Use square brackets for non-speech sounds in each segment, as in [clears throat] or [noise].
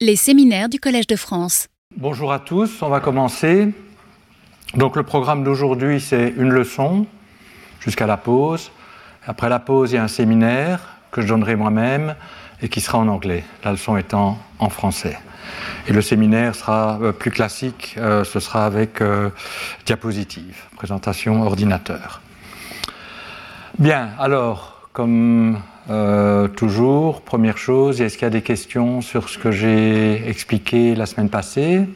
Les séminaires du Collège de France. Bonjour à tous, on va commencer. Donc le programme d'aujourd'hui, c'est une leçon jusqu'à la pause. Après la pause, il y a un séminaire que je donnerai moi-même et qui sera en anglais, la leçon étant en français. Et le séminaire sera euh, plus classique, euh, ce sera avec euh, diapositive, présentation ordinateur. Bien, alors, comme toujours, première chose, est-ce qu'il y a des questions sur ce que j'ai expliqué la semaine passée?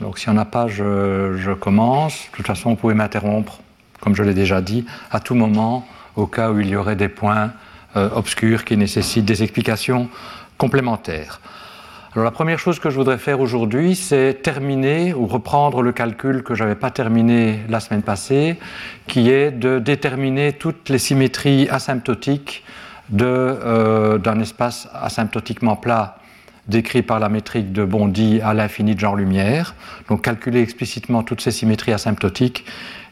Donc s'il n'y en a pas, je, commence. De toute façon, vous pouvez m'interrompre, comme je l'ai déjà dit, à tout moment, au cas où il y aurait des points obscurs qui nécessitent des explications complémentaires. Alors la première chose que je voudrais faire aujourd'hui, c'est terminer ou reprendre le calcul que je n'avais pas terminé la semaine passée, qui est de déterminer toutes les symétries asymptotiques euh, d'un espace asymptotiquement plat décrit par la métrique de Bondy à l'infini de genre-lumière. Donc calculer explicitement toutes ces symétries asymptotiques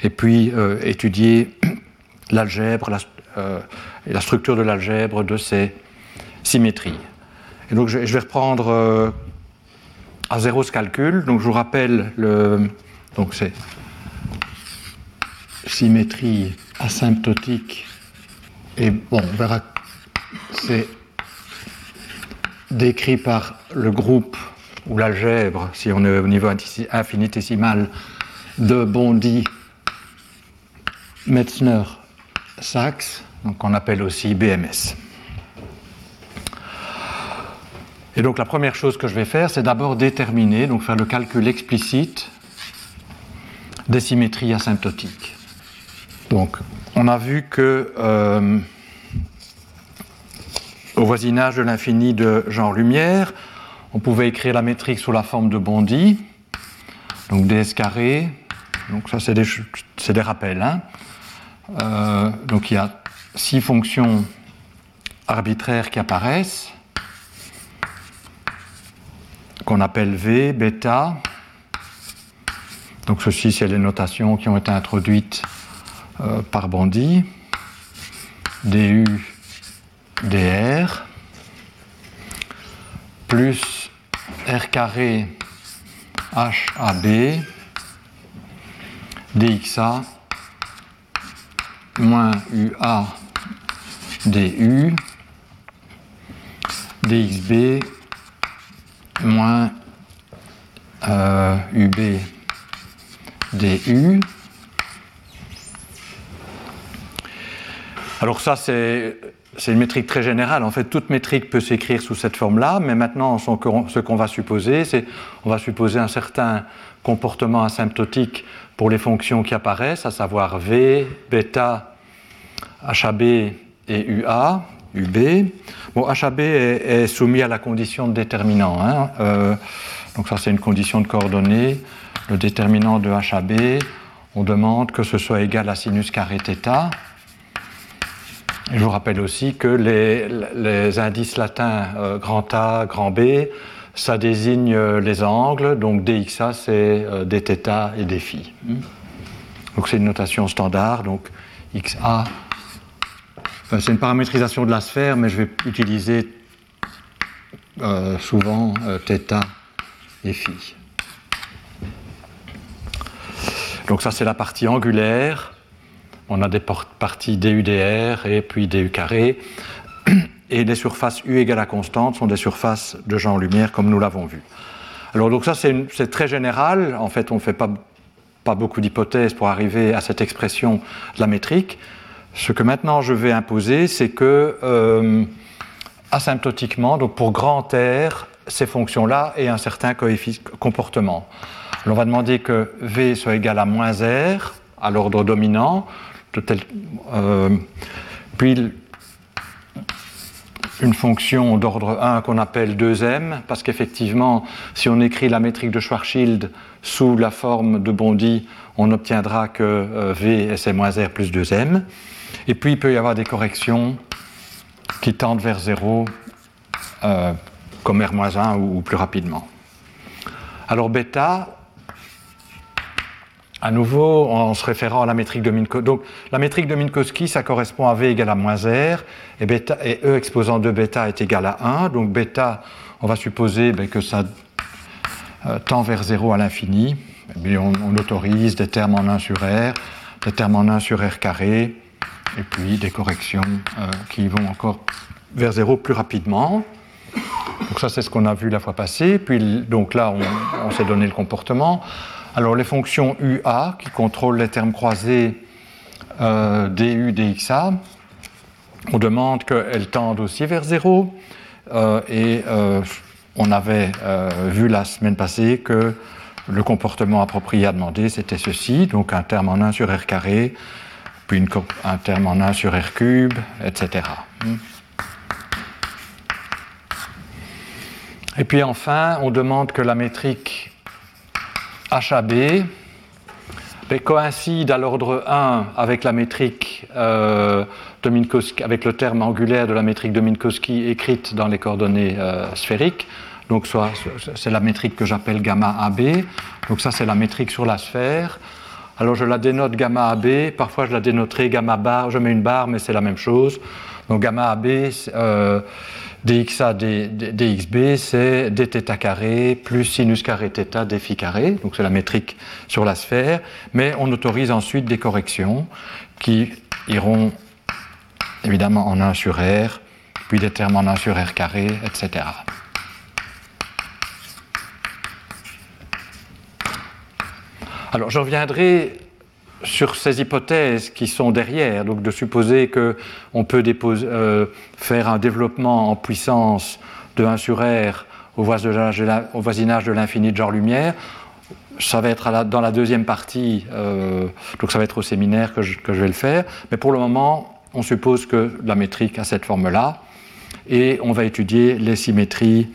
et puis euh, étudier [clears throat] l'algèbre la, euh, la structure de l'algèbre de ces symétries. Et donc je, vais reprendre euh, à zéro ce calcul. Donc je vous rappelle le. Donc c'est symétrie asymptotique. Et bon, on verra c'est décrit par le groupe ou l'algèbre, si on est au niveau infinitésimal, de Bondy, Metzner, Sachs, donc on appelle aussi BMS. Et donc la première chose que je vais faire, c'est d'abord déterminer, donc faire le calcul explicite des symétries asymptotiques. Donc on a vu que euh, au voisinage de l'infini de genre-lumière, on pouvait écrire la métrique sous la forme de Bondy, donc ds carré, donc ça c'est des, des, rappels. Hein. Euh, donc il y a six fonctions arbitraires qui apparaissent qu'on appelle V, bêta. Donc ceci, c'est les notations qui ont été introduites euh, par Bondy. DU, DR, plus R carré HAB, DXA, moins UA, DU, DXB, moins euh, UB DU. Alors ça, c'est une métrique très générale. En fait, toute métrique peut s'écrire sous cette forme-là, mais maintenant, ce qu'on va supposer, c'est on va supposer un certain comportement asymptotique pour les fonctions qui apparaissent, à savoir V, bêta, HAB et UA, UB. Bon, HAB est, soumis à la condition de déterminant. Hein. Euh, donc ça, c'est une condition de coordonnées. Le déterminant de HAB, on demande que ce soit égal à sinus carré θ. Et je vous rappelle aussi que les, indices latins euh, grand A, grand B, ça désigne euh, les angles, donc dxa c'est dθ et dφ. Donc c'est une notation standard, donc xa c'est une paramétrisation de la sphère, mais je vais utiliser euh, souvent euh, θ et phi. Donc ça c'est la partie angulaire. On a des parties DUDR et puis DU carré. [clears throat] Et les surfaces U égale à constante sont des surfaces de genre-lumière comme nous l'avons vu. Alors donc ça c'est très général. En fait on ne fait pas, pas beaucoup d'hypothèses pour arriver à cette expression de la métrique. Ce que maintenant je vais imposer, c'est que euh, asymptotiquement, donc pour grand R, ces fonctions-là aient un certain comportement. on va demander que V soit égal à moins R à l'ordre dominant, euh, puis une fonction d'ordre 1 qu'on appelle 2m, parce qu'effectivement, si on écrit la métrique de Schwarzschild sous la forme de Bondy, on obtiendra que euh, V c'est moins R plus 2m. Et puis il peut y avoir des corrections qui tendent vers 0, euh, comme R-1 ou, plus rapidement. Alors bêta, à nouveau, en se référant à la métrique de Minkowski. Donc, la métrique de Minkowski, ça correspond à V égale à moins R, et, E exposant de bêta est égal à 1. Donc, bêta, on va supposer ben, que ça euh, tend vers 0 à l'infini. On, autorise des termes en 1 sur R, des termes en 1 sur R carré, et puis des corrections euh, qui vont encore vers 0 plus rapidement. Donc ça, c'est ce qu'on a vu la fois passée. Puis donc là, on, s'est donné le comportement. Alors les fonctions UA qui contrôlent les termes croisés euh, DU, DXA, on demande qu'elles tendent aussi vers 0. Euh, et euh, on avait vu la semaine passée que le comportement approprié à demander, c'était ceci, donc un terme en 1 sur R carré, puis un terme en 1 sur R cube, etc. Et puis enfin, on demande que la métrique HAB coïncide à l'ordre 1 avec la métrique euh, de Minkowski, avec le terme angulaire de la métrique de Minkowski écrite dans les coordonnées euh, sphériques. Donc c'est la métrique que j'appelle gamma AB. Donc ça c'est la métrique sur la sphère. Alors je la dénote gamma AB, parfois je la dénoterai gamma bar, je mets une barre, mais c'est la même chose. Donc gamma AB, euh, dxa d, dxb, c'est dθ carré plus sinus carré θ dphi carré, donc c'est la métrique sur la sphère, mais on autorise ensuite des corrections qui iront évidemment en 1 sur R, puis des termes en 1 sur R carré, etc. Alors je reviendrai sur ces hypothèses qui sont derrière, donc de supposer qu'on peut euh, faire un développement en puissance de 1 sur R au voisinage de l'infini de genre lumière, ça va être dans la deuxième partie, euh, donc ça va être au séminaire que je, vais le faire, mais pour le moment, on suppose que la métrique a cette forme-là, et on va étudier les symétries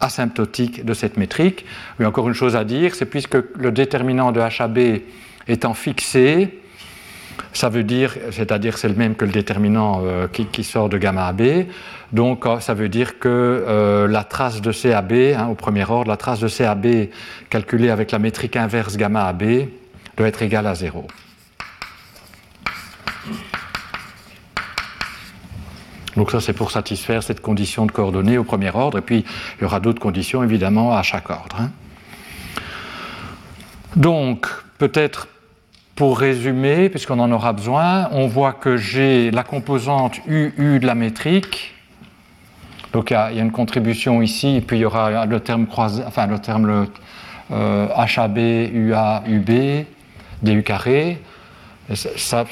asymptotiques de cette métrique. a encore une chose à dire, c'est puisque le déterminant de HAB étant fixé, ça veut dire, c'est-à-dire c'est le même que le déterminant euh, qui, sort de gamma AB, donc euh, ça veut dire que euh, la trace de CAB, hein, au premier ordre, la trace de CAB calculée avec la métrique inverse gamma AB doit être égale à 0. Donc ça c'est pour satisfaire cette condition de coordonnées au premier ordre, et puis il y aura d'autres conditions évidemment à chaque ordre. Hein. Donc peut-être pour résumer, puisqu'on en aura besoin, on voit que j'ai la composante UU de la métrique. Donc il y, a, une contribution ici, et puis il y aura le terme croisé, enfin le terme HAB, UA, UB, DU carré. Ça,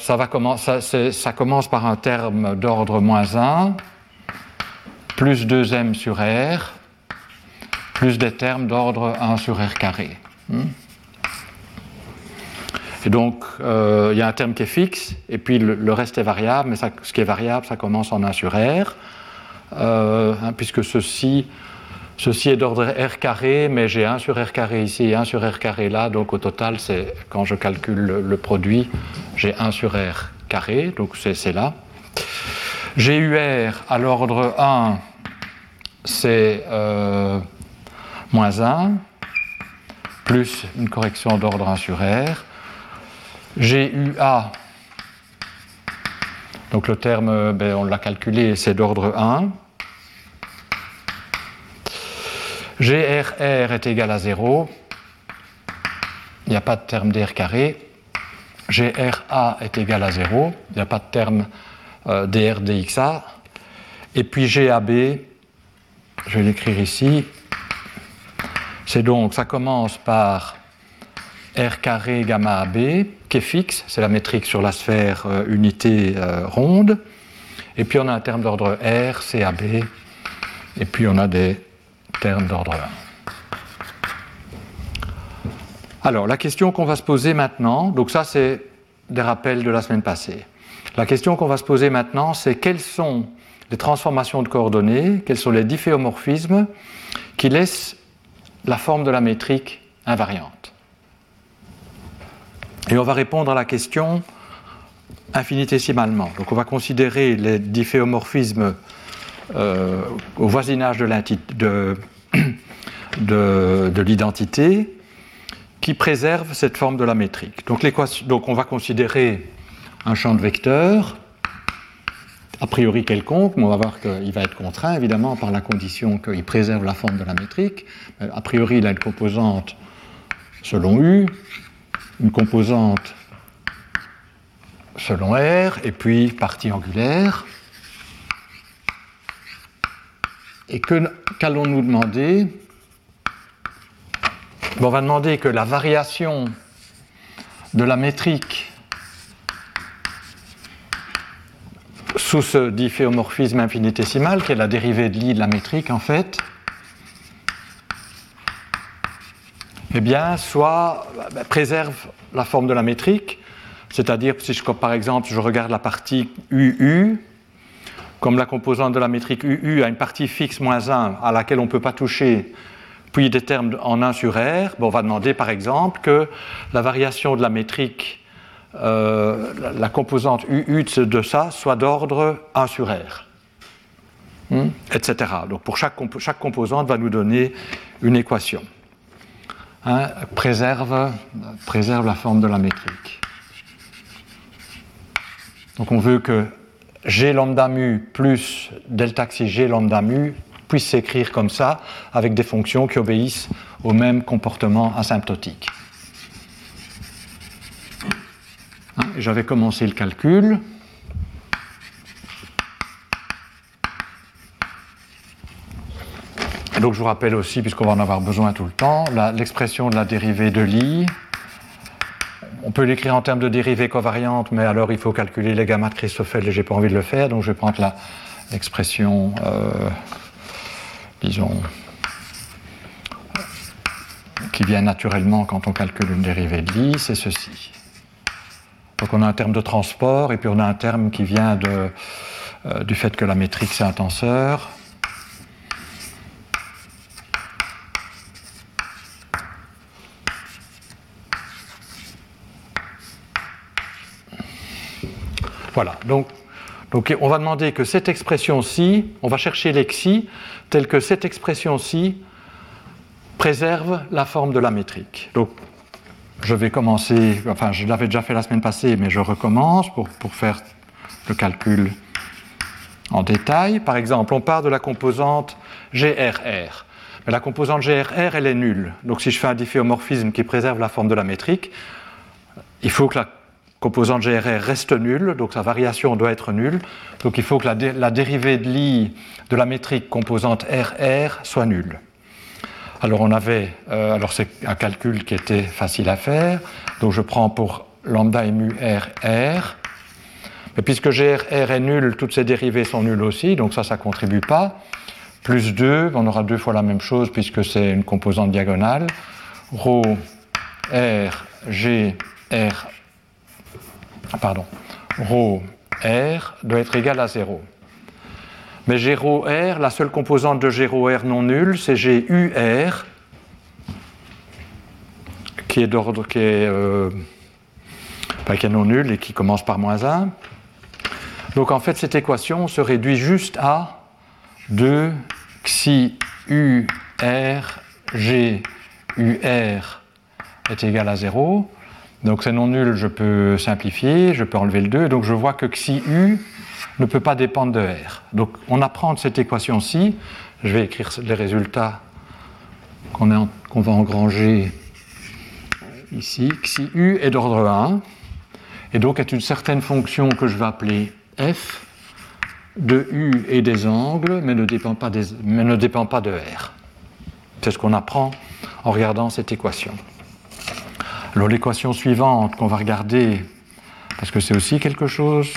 commence par un terme d'ordre moins 1, plus 2m sur R, plus des termes d'ordre 1 sur R carré. Hmm. Et donc, euh, il y a un terme qui est fixe, et puis le, reste est variable, mais ce qui est variable, ça commence en 1 sur R, euh, hein, puisque ceci, ceci est d'ordre R carré, mais j'ai 1 sur R carré ici et 1 sur R carré là, donc au total, c'est quand je calcule le, produit, j'ai 1 sur R carré, donc c'est là. GUR à l'ordre 1, c'est euh, moins 1, plus une correction d'ordre 1 sur R. GUA, donc le terme, ben, on l'a calculé, c'est d'ordre 1. GRR est égal à 0. Il n'y a pas de terme dr carré. GRA est égal à 0. Il n'y a pas de terme euh, dr dxa. Et puis GAB, je vais l'écrire ici. C'est donc, ça commence par R carré gamma AB, qui est fixe, c'est la métrique sur la sphère euh, unité euh, ronde. Et puis on a un terme d'ordre R, CAB, et puis on a des termes d'ordre 1. Alors la question qu'on va se poser maintenant, donc ça c'est des rappels de la semaine passée. La question qu'on va se poser maintenant, c'est quelles sont les transformations de coordonnées, quels sont les difféomorphismes qui laissent la forme de la métrique invariante. Et on va répondre à la question infinitésimalement. Donc on va considérer les difféomorphismes euh, au voisinage de l'identité qui préservent cette forme de la métrique. Donc, donc on va considérer un champ de vecteurs a priori quelconque, mais on va voir qu'il va être contraint évidemment par la condition qu'il préserve la forme de la métrique. A priori, il a une composante selon U, une composante selon R, et puis partie angulaire. Et qu'allons-nous demander? On va demander que la variation de la métrique sous ce difféomorphisme infinitésimal, qui est la dérivée de l'i de la métrique en fait, eh bien, soit bah, préserve la forme de la métrique, c'est-à-dire si je, par exemple je regarde la partie UU, comme la composante de la métrique UU a une partie fixe moins 1 à laquelle on ne peut pas toucher, puis des termes en 1 sur R, on va demander par exemple que la variation de la métrique, euh, la, composante UU de ça, soit d'ordre 1 sur R, hmm, etc. Donc pour chaque, composante va nous donner une équation. Hein, préserve, préserve la forme de la métrique. Donc on veut que G lambda mu plus delta xi G lambda mu puisse s'écrire comme ça, avec des fonctions qui obéissent au même comportement asymptotique. Hein, j'avais commencé le calcul. donc je vous rappelle aussi, puisqu'on va en avoir besoin tout le temps, l'expression de la dérivée de l'i on peut l'écrire en termes de dérivée covariante, mais alors il faut calculer les gammas de Christoffel et j'ai pas envie de le faire, donc je vais prendre l'expression, euh, disons, qui vient naturellement quand on calcule une dérivée de Lie, c'est ceci. Donc on a un terme de transport et puis on a un terme qui vient euh, du fait que la métrique c'est un tenseur. Voilà, donc, on va demander que cette expression-ci, on va chercher l'exi, telle que cette expression-ci préserve la forme de la métrique. Donc je vais commencer, enfin je l'avais déjà fait la semaine passée, mais je recommence pour, pour faire le calcul en détail. Par exemple, on part de la composante GRR. Mais la composante GRR, elle est nulle. Donc si je fais un difféomorphisme qui préserve la forme de la métrique, il faut que la composante GRR reste nulle, donc sa variation doit être nulle. Donc il faut que la, dérivée de l'i de la métrique composante RR soit nulle. Alors on avait, euh, alors c'est un calcul qui était facile à faire, donc je prends pour lambda mu RR. Mais puisque GRR est nul, toutes ces dérivées sont nulles aussi, donc ça, ça ne contribue pas. Plus 2, on aura deux fois la même chose puisque c'est une composante diagonale. Rho R, G, R pardon, ρ R doit être égal à 0. Mais G rho R, la seule composante de G rho R non nulle, c'est G U R, qui est d'ordre qui est, euh, qui est non nulle et qui commence par moins 1. Donc en fait, cette équation se réduit juste à 2 xi U R G U R est égal à 0. Donc c'est non nul, je peux simplifier, je peux enlever le 2, donc je vois que xi u ne peut pas dépendre de r. Donc on apprend de cette équation-ci, je vais écrire les résultats qu'on va engranger ici, xi u est d'ordre 1, et donc est une certaine fonction que je vais appeler f de u et des angles, mais ne dépend pas, mais ne dépend pas de r. C'est ce qu'on apprend en regardant cette équation. Alors l'équation suivante qu'on va regarder, parce que c'est aussi quelque chose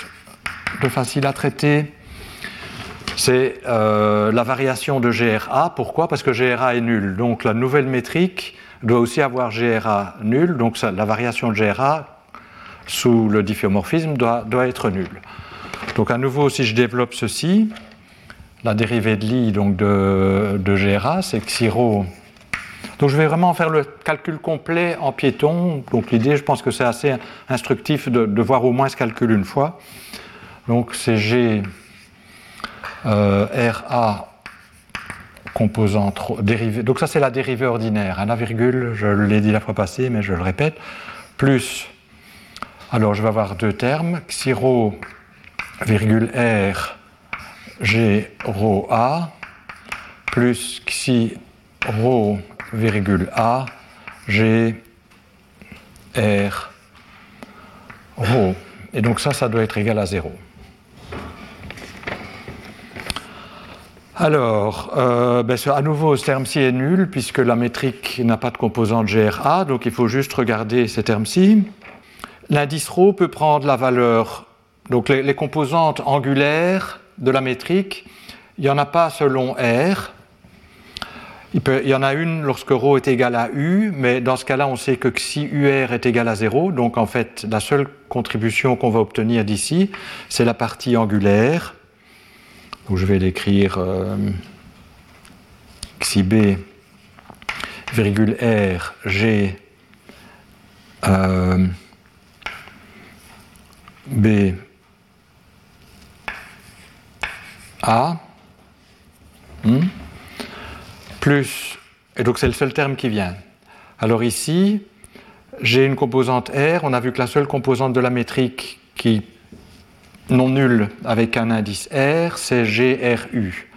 de facile à traiter, c'est euh, la variation de GRA. Pourquoi? Parce que GRA est nul. Donc la nouvelle métrique doit aussi avoir GRA nul. Donc la variation de GRA sous le difféomorphisme doit, être nulle. Donc à nouveau, si je développe ceci, la dérivée de l'i donc de, GRA, c'est xiro donc je vais vraiment faire le calcul complet en piéton. Donc l'idée, je pense que c'est assez instructif de, voir au moins ce calcul une fois. Donc c'est G euh, RA composante dérivée. Donc ça c'est la dérivée ordinaire. La virgule, je l'ai dit la fois passée, mais je le répète. Plus, alors je vais avoir deux termes, xiro virgule R G rho A plus xi rho virgule A G R rho. Et donc ça, ça doit être égal à 0. Alors, euh, ben, à nouveau, ce terme-ci est nul puisque la métrique n'a pas de composante GRA, donc il faut juste regarder ces termes-ci. L'indice ρ peut prendre la valeur, donc les, composantes angulaires de la métrique, il n'y en a pas selon R. Il, y en a une lorsque ρ est égal à U, mais dans ce cas-là, on sait que si UR est égal à 0, donc en fait, la seule contribution qu'on va obtenir d'ici, c'est la partie angulaire où je vais l'écrire euh, xi b virgule r g euh, b a hmm, plus et donc c'est le seul terme qui vient. Alors ici, j'ai une composante R, on a vu que la seule composante de la métrique qui non nul avec un indice R, c'est GRU.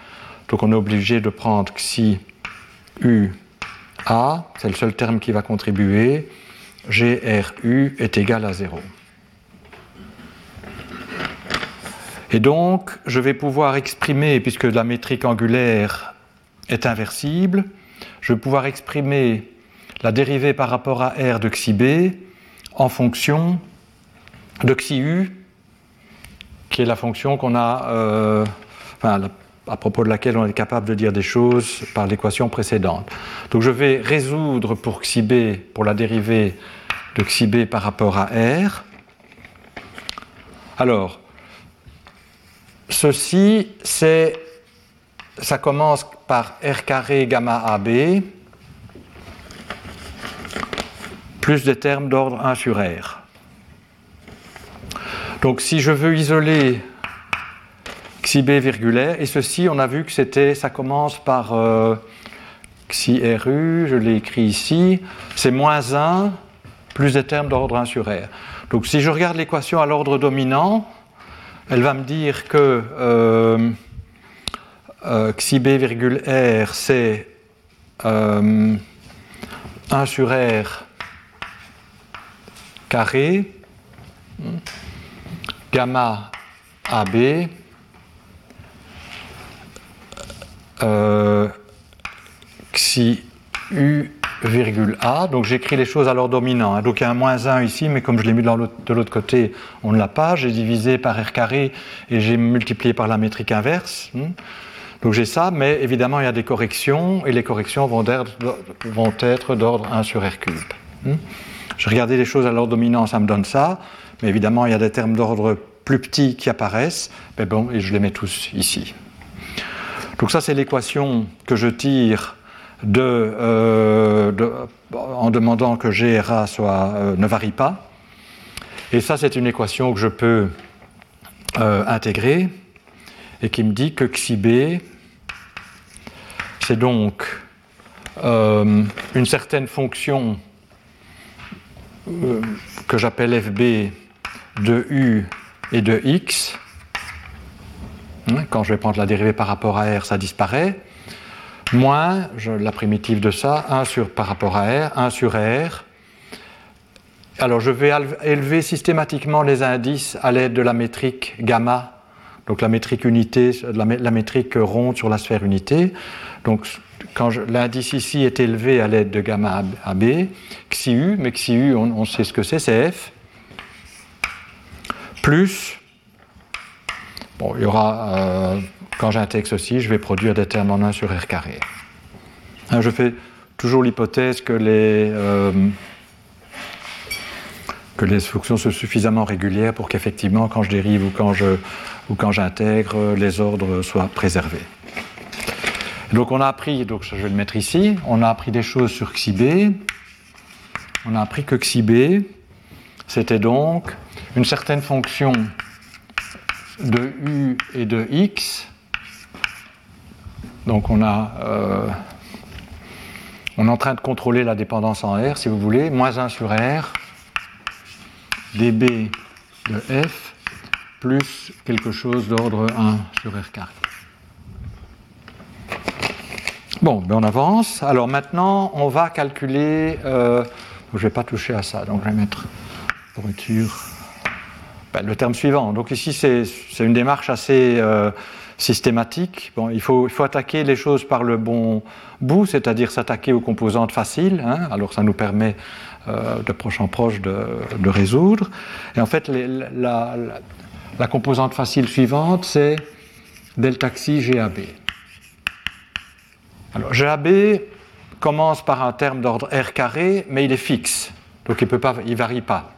Donc on est obligé de prendre xi U A, c'est le seul terme qui va contribuer, GRU est égal à 0. Et donc, je vais pouvoir exprimer, puisque la métrique angulaire est inversible, je vais pouvoir exprimer la dérivée par rapport à R de xi en fonction de xi U qui est la fonction qu'on a, euh, à propos de laquelle on est capable de dire des choses par l'équation précédente. Donc je vais résoudre pour xi pour la dérivée de xi par rapport à r. Alors, ceci, c'est, ça commence par r carré gamma ab plus des termes d'ordre 1 sur r. Donc si je veux isoler xi b virgulaire, et ceci, on a vu que c'était, ça commence par euh, xi ru, je l'ai écrit ici, c'est moins 1 plus des termes d'ordre 1 sur r. Donc si je regarde l'équation à l'ordre dominant, elle va me dire que euh, euh, r, c'est 1 sur r carré gamma AB euh, xi U virgule A. Donc j'écris les choses à l'ordre dominant. Hein. Donc il y a un moins 1 ici, mais comme je l'ai mis de l'autre côté, on ne l'a pas. J'ai divisé par R carré et j'ai multiplié par la métrique inverse. Hmm. Donc j'ai ça, mais évidemment il y a des corrections et les corrections vont, être d'ordre 1 sur R cube. Hmm? Je regardais les choses à l'ordre dominant, ça me donne ça. Mais évidemment, il y a des termes d'ordre plus petits qui apparaissent, mais bon, et je les mets tous ici. Donc ça, c'est l'équation que je tire euh, en demandant que GRA soit, euh, ne varie pas. Et ça, c'est une équation que je peux euh, intégrer et qui me dit que xi b, c'est donc une certaine fonction que j'appelle fb de u et de x. Hein, quand je vais prendre la dérivée par rapport à r, ça disparaît. Moins la primitive de ça, 1 sur, par rapport à r, 1 sur r. Alors je vais élever systématiquement les indices à l'aide de la métrique gamma, donc la métrique unité, la, métrique ronde sur la sphère unité. Donc quand l'indice ici est élevé à l'aide de gamma AB, xi u, mais xi u, on sait ce que c'est, c'est f plus, bon, il y aura, euh, quand j'intègre ceci, je vais produire des termes en 1 sur R carré. Hein, je fais toujours l'hypothèse que les, euh, que les fonctions sont suffisamment régulières pour qu'effectivement, quand je dérive ou quand, je, ou quand j'intègre, les ordres soient préservés. Donc on a appris, donc je vais le mettre ici, on a appris des choses sur xi b. On a appris que xi b, c'était donc une certaine fonction de u et de x. Donc on a euh, on est en train de contrôler la dépendance en R, si vous voulez, moins 1 sur R, dB de f plus quelque chose d'ordre 1 sur R carré. Bon, ben on avance. Alors maintenant, on va calculer. Euh, je ne vais pas toucher à ça, donc je vais mettre pour être sûr. Ben, le terme suivant. Donc ici, c'est une démarche assez euh, systématique. Bon, il, faut, il faut attaquer les choses par le bon bout, c'est-à-dire s'attaquer aux composantes faciles. Hein. alors ça nous permet euh, de proche en proche de, de résoudre. Et en fait, la, composante facile suivante, c'est delta xi GAB. Alors GAB commence par un terme d'ordre R carré, mais il est fixe, donc il ne varie pas.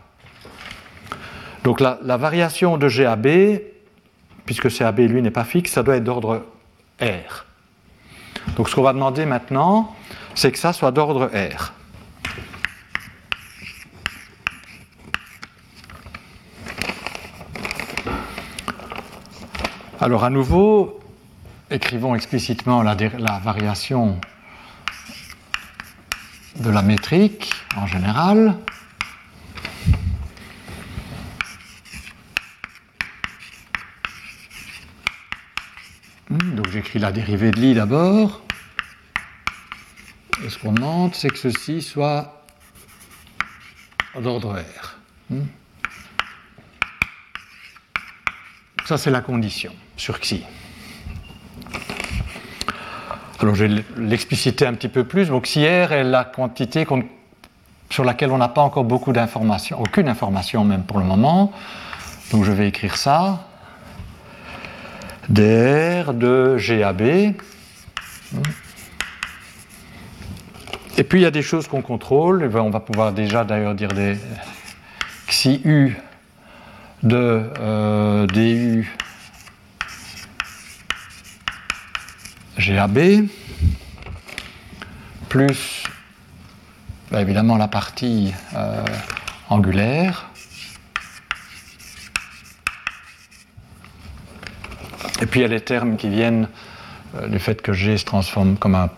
Donc la, la, variation de GAB, puisque CAB lui n'est pas fixe, ça doit être d'ordre R. Donc ce qu'on va demander maintenant, c'est que ça soit d'ordre R. Alors à nouveau, écrivons explicitement la, variation de la métrique en général. Hmm, donc j'écris la dérivée de l'i d'abord. Et ce qu'on demande, c'est que ceci soit d'ordre R. Hmm. Ça, c'est la condition sur Xi. Alors, je vais l'expliciter un petit peu plus. Donc, Xi R est la quantité sur laquelle on n'a pas encore beaucoup d'informations, aucune information même pour le moment. Donc, je vais écrire ça. dr de GAB. Et puis il y a des choses qu'on contrôle. On va pouvoir déjà d'ailleurs dire des xi u de euh, du GAB plus bah, évidemment la partie euh, angulaire. Et puis il y a les termes qui viennent euh, du fait que G se transforme comme un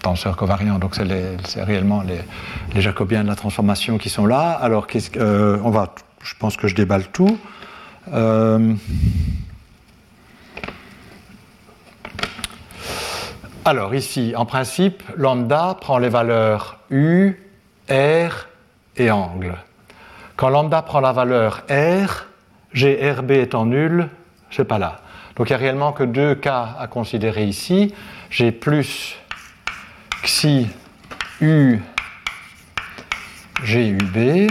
tenseur covariant, donc c'est réellement les, les, jacobiens de la transformation qui sont là. Alors on va, je pense que je déballe tout. Alors ici, en principe, lambda prend les valeurs U, R et angle. Quand lambda prend la valeur R, GRB étant nul, c'est pas là. Donc il n'y a réellement que deux cas à considérer ici. J'ai plus xi U GUB,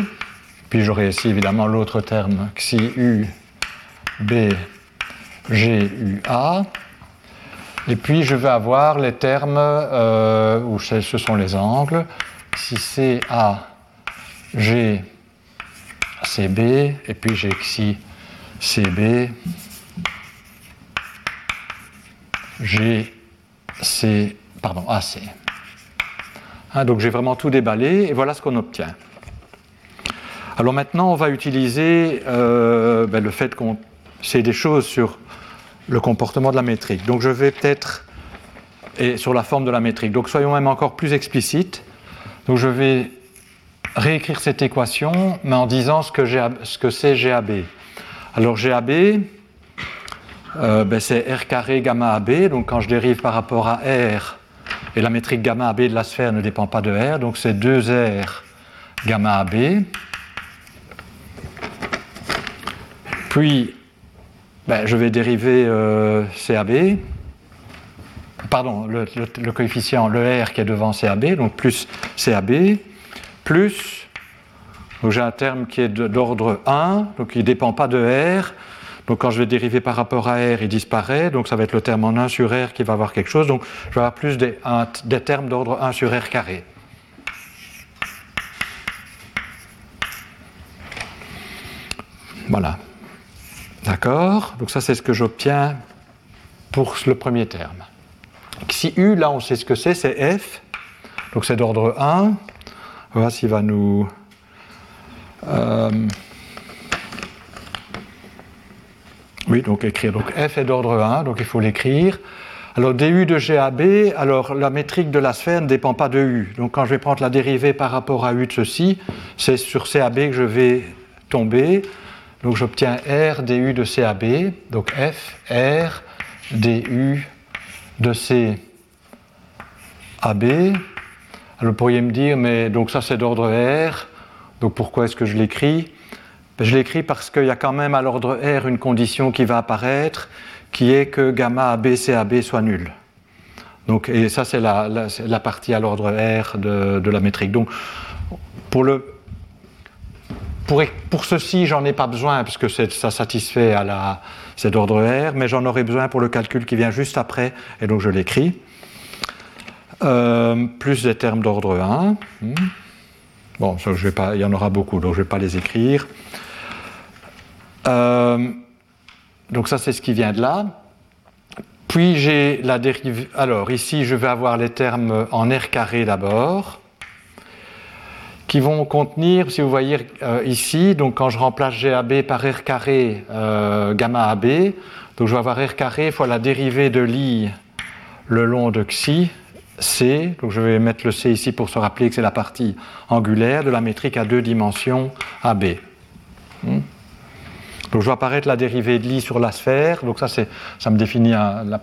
puis j'aurai ici évidemment l'autre terme xi U B GUA. Et puis je vais avoir les termes euh, où ce sont les angles. Si c'est A, G, CB, et puis j'ai xi CB, G, C, pardon, AC. Hein, donc j'ai vraiment tout déballé et voilà ce qu'on obtient. Alors maintenant, on va utiliser euh, ben, le fait qu'on sait des choses sur le comportement de la métrique. Donc je vais peut-être, sur la forme de la métrique, donc soyons même encore plus explicites. Donc je vais réécrire cette équation, mais en disant ce que, ce que c'est GAB. Alors GAB, euh, ben c'est R carré gamma AB, donc quand je dérive par rapport à R, et la métrique gamma AB de la sphère ne dépend pas de R, donc c'est 2R gamma AB. Puis ben, je vais dériver euh, CAB, pardon, le, coefficient, le R qui est devant CAB, donc plus CAB, plus, j'ai un terme qui est d'ordre 1, donc il ne dépend pas de R, donc quand je vais dériver par rapport à R, il disparaît, donc ça va être le terme en 1 sur R qui va avoir quelque chose, donc je vais avoir plus des, des termes d'ordre 1 sur R carré. Voilà. D'accord Donc ça, c'est ce que j'obtiens pour le premier terme. Si U, là, on sait ce que c'est, c'est F. Donc c'est d'ordre 1. Voilà s'il va nous... Euh, oui, donc écrire. Donc F est d'ordre 1, donc il faut l'écrire. Alors du de GAB, alors la métrique de la sphère ne dépend pas de U. Donc quand je vais prendre la dérivée par rapport à U de ceci, c'est sur CAB que je vais tomber. Donc j'obtiens R du de CAB, donc F, R, du de C. Alors vous pourriez me dire, mais donc ça c'est d'ordre R, donc pourquoi est-ce que je l'écris? Ben, Je l'écris parce qu'il y a quand même à l'ordre R une condition qui va apparaître, qui est que gamma AB CAB soit nul. Donc, et ça c'est la, partie à l'ordre R de, la métrique. Donc pour, le, pour, pour ceci, j'en ai pas besoin puisque ça satisfait à la, c'est d'ordre R, mais j'en aurai besoin pour le calcul qui vient juste après, et donc je l'écris. Euh, plus des termes d'ordre 1. Hmm. Bon, il y en aura beaucoup, donc je ne vais pas les écrire. Euh, donc ça, c'est ce qui vient de là. Puis j'ai la dérive. Alors ici, je vais avoir les termes en R carré d'abord, qui vont contenir, si vous voyez euh, ici, donc quand je remplace GAB par R carré gamma AB, donc je vais avoir R carré fois la dérivée de l'I le long de xi C, donc je vais mettre le C ici pour se rappeler que c'est la partie angulaire de la métrique à deux dimensions AB. Hmm. Donc je vois apparaître la dérivée de l'I sur la sphère, donc ça, ça me définit la,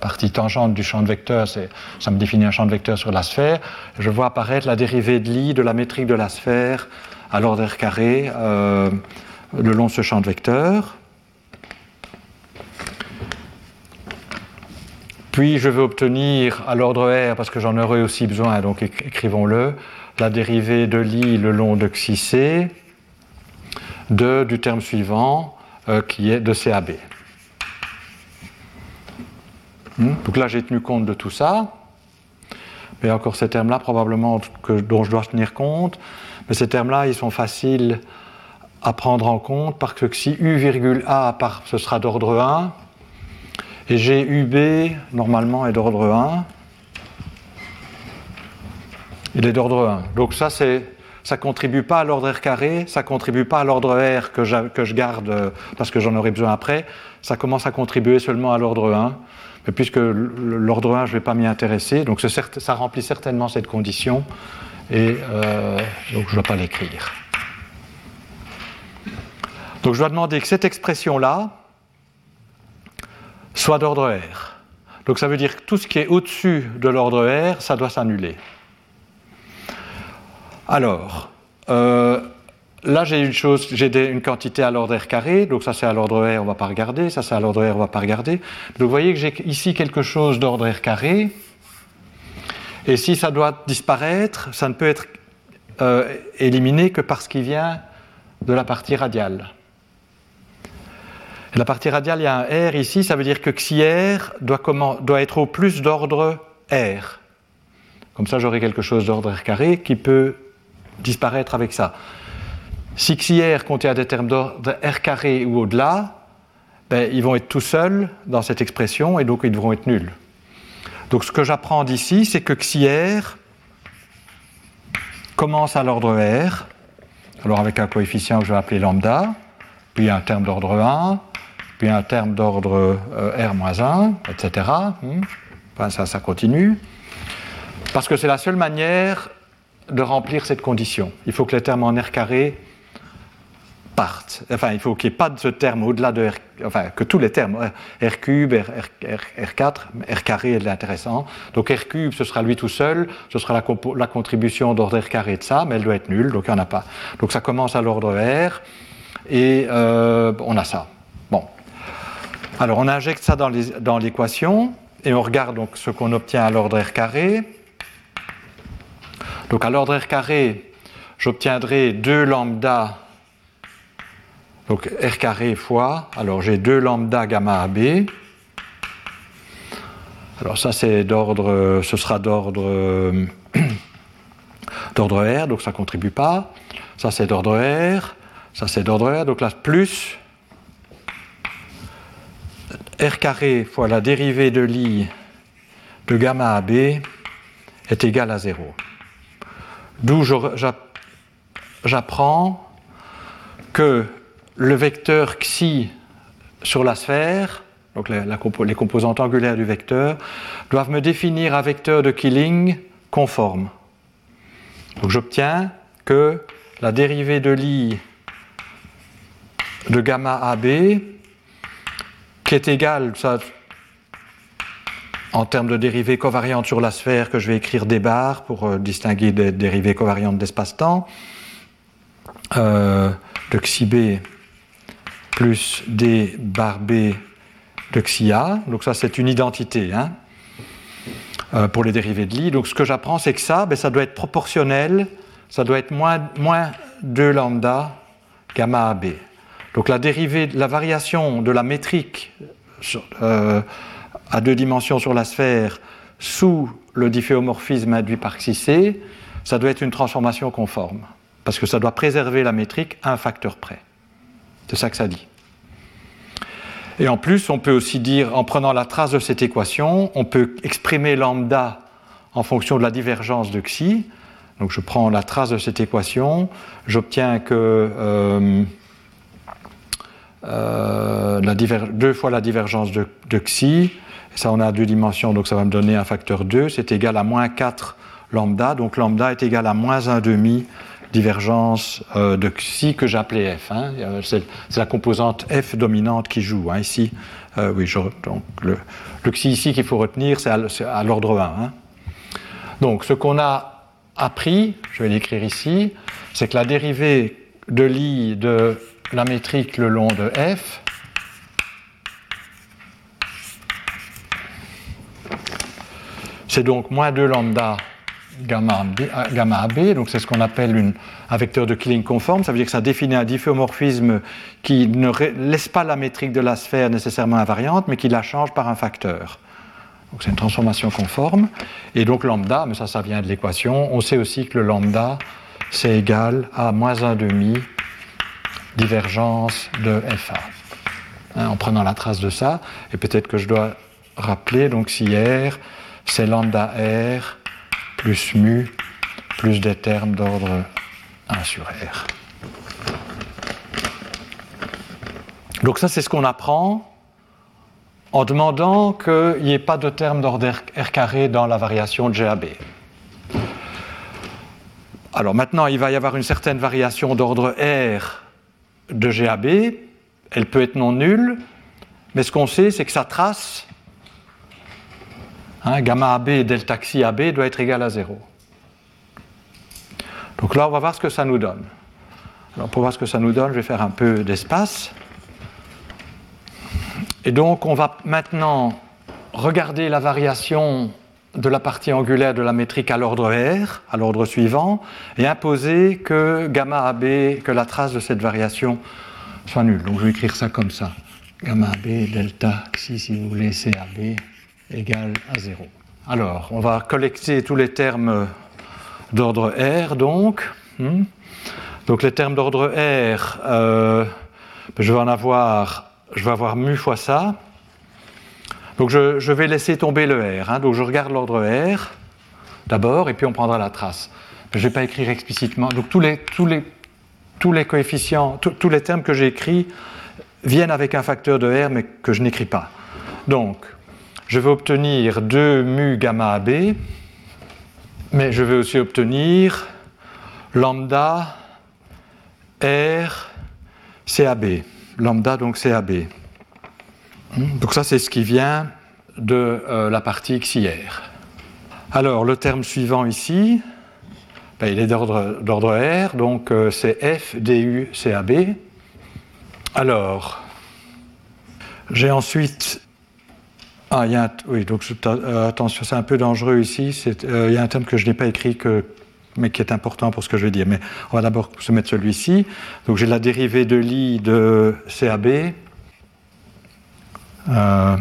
partie tangente du champ de vecteur, ça me définit un champ de vecteur sur la sphère. Je vois apparaître la dérivée de l'I de la métrique de la sphère à l'ordre carré euh, le long de ce champ de vecteur. Puis je veux obtenir à l'ordre R, parce que j'en aurai aussi besoin, donc écrivons-le, la dérivée de l'I le long de xi c de, du terme suivant euh, qui est de CAB. Hmm? Donc là j'ai tenu compte de tout ça. Mais encore ces termes-là, probablement que, dont je dois tenir compte. Mais ces termes-là, ils sont faciles à prendre en compte parce que si U, A, ce sera d'ordre 1, et j'ai UB, normalement, est d'ordre 1. Il est d'ordre 1. Donc ça, c'est, ça contribue pas à l'ordre R carré, ça contribue pas à l'ordre R que, que, je garde euh, parce que j'en aurai besoin après. Ça commence à contribuer seulement à l'ordre 1. Mais puisque l'ordre 1, je ne vais pas m'y intéresser, donc ça remplit certainement cette condition. Et euh, donc je ne dois pas l'écrire. Donc je dois demander que cette expression-là, soit d'ordre R. Donc ça veut dire que tout ce qui est au-dessus de l'ordre R, ça doit s'annuler. Alors, euh, là j'ai une chose, j'ai une quantité à l'ordre R carré, donc ça c'est à l'ordre R, on ne va pas regarder, ça c'est à l'ordre R, on ne va pas regarder. Donc vous voyez que j'ai ici quelque chose d'ordre R carré, et si ça doit disparaître, ça ne peut être euh, éliminé que parce qu'il vient de la partie radiale. La partie radiale, il y a un R ici, ça veut dire que xi R doit, doit être au plus d'ordre R. Comme ça, j'aurai quelque chose d'ordre R carré qui peut disparaître avec ça. Si xi R contient des termes d'ordre R carré ou au-delà, ben, ils vont être tout seuls dans cette expression et donc ils devront être nuls. Donc ce que j'apprends d'ici, c'est que xi R commence à l'ordre R, alors avec un coefficient que je vais appeler lambda, puis un terme d'ordre 1, puis un terme d'ordre euh, R-1, etc. Hmm. Enfin, ça, ça continue. Parce que c'est la seule manière de remplir cette condition. Il faut que les termes en R carré partent. Enfin, il faut qu'il n'y ait pas de ce terme au-delà de R, enfin, que tous les termes, R cube, R, 4 R carré est intéressant. Donc R cube, ce sera lui tout seul, ce sera la, la contribution d'ordre R carré de ça, mais elle doit être nulle, donc il n'y en a pas. Donc ça commence à l'ordre R, et euh, on a ça. Alors on injecte ça dans l'équation et on regarde donc ce qu'on obtient à l'ordre R carré. Donc à l'ordre R carré, j'obtiendrai 2 lambda, donc R carré fois, alors j'ai 2 lambda gamma AB. Alors ça c'est d'ordre, ce sera d'ordre [clears throat] d'ordre R, donc ça ne contribue pas. Ça c'est d'ordre R, ça c'est d'ordre R, donc là plus r carré fois la dérivée de l'I de gamma AB est égal à 0. D'où j'apprends que le vecteur xi sur la sphère, donc les composantes angulaires du vecteur, doivent me définir un vecteur de Killing conforme. Donc j'obtiens que la dérivée de l'I de gamma AB qui est égal, ça, en termes de dérivées covariantes sur la sphère, que je vais écrire des barres pour euh, distinguer des dérivées covariantes d'espace-temps, euh, de xi b plus d bar b de xi a. Donc ça, c'est une identité hein, euh, pour les dérivées de Lie. Donc ce que j'apprends, c'est que ça, ben, ça doit être proportionnel, ça doit être moins, moins 2 lambda gamma AB. Donc la dérivée, la variation de la métrique à deux dimensions sur la sphère sous le difféomorphisme induit par xi c, ça doit être une transformation conforme, parce que ça doit préserver la métrique à un facteur près. C'est ça que ça dit. Et en plus, on peut aussi dire, en prenant la trace de cette équation, on peut exprimer lambda en fonction de la divergence de xi. Donc je prends la trace de cette équation, j'obtiens que euh, euh, deux fois la divergence de, xi, ça on a deux dimensions, donc ça va me donner un facteur 2, c'est égal à moins 4 lambda, donc lambda est égal à moins 1,5 divergence euh, de xi que j'appelais f. Hein. C'est la composante f dominante qui joue. Hein. Ici, euh, oui, donc le, xi ici qu'il faut retenir, c'est à, l'ordre 1. Hein. Donc ce qu'on a appris, je vais l'écrire ici, c'est que la dérivée de l'i de la métrique le long de f. C'est donc moins 2 lambda euh, gamma AB, donc c'est ce qu'on appelle un vecteur de Killing conforme, ça veut dire que ça définit un difféomorphisme qui ne laisse pas la métrique de la sphère nécessairement invariante, mais qui la change par un facteur. Donc c'est une transformation conforme. Et donc lambda, mais ça, ça vient de l'équation, on sait aussi que le lambda, c'est égal à moins 1,5 divergence de FA. Hein, en prenant la trace de ça, et peut-être que je dois rappeler, donc si R, c'est lambda R plus mu plus des termes d'ordre 1 sur R. Donc ça, c'est ce qu'on apprend en demandant qu'il n'y ait pas de terme d'ordre R carré dans la variation de GAB. Alors maintenant, il va y avoir une certaine variation d'ordre R de GAB, elle peut être non nulle, mais ce qu'on sait, c'est que sa trace, hein, gamma AB delta xi AB, doit être égale à 0. Donc là, on va voir ce que ça nous donne. Alors pour voir ce que ça nous donne, je vais faire un peu d'espace. Et donc, on va maintenant regarder la variation de la partie angulaire de la métrique à l'ordre R, à l'ordre suivant, et imposer que gamma AB, que la trace de cette variation soit nulle. Donc je vais écrire ça comme ça. Gamma AB delta xi, si vous voulez, CAB égale à 0. Alors, on va collecter tous les termes d'ordre R, donc. Hmm. Donc les termes d'ordre R, euh, je vais en avoir, je vais avoir mu fois ça, donc je, vais laisser tomber le R. Hein. Donc je regarde l'ordre R d'abord et puis on prendra la trace. Je ne vais pas écrire explicitement. Donc tous les, tous les, tous les coefficients, tous les termes que j'ai écrits viennent avec un facteur de R mais que je n'écris pas. Donc je vais obtenir 2 mu gamma AB, mais je vais aussi obtenir lambda R CAB. Lambda donc CAB. Donc ça, c'est ce qui vient de euh, la partie XIR. Alors, le terme suivant ici, ben, il est d'ordre R, donc euh, c'est F, DU, CAB. Alors, j'ai ensuite... Ah, il y a un... Oui, donc euh, attention, c'est un peu dangereux ici. il y a un terme que je n'ai pas écrit, mais qui est important pour ce que je vais dire. Mais on va d'abord se mettre celui-ci. Donc j'ai la dérivée de l'I de CAB euh,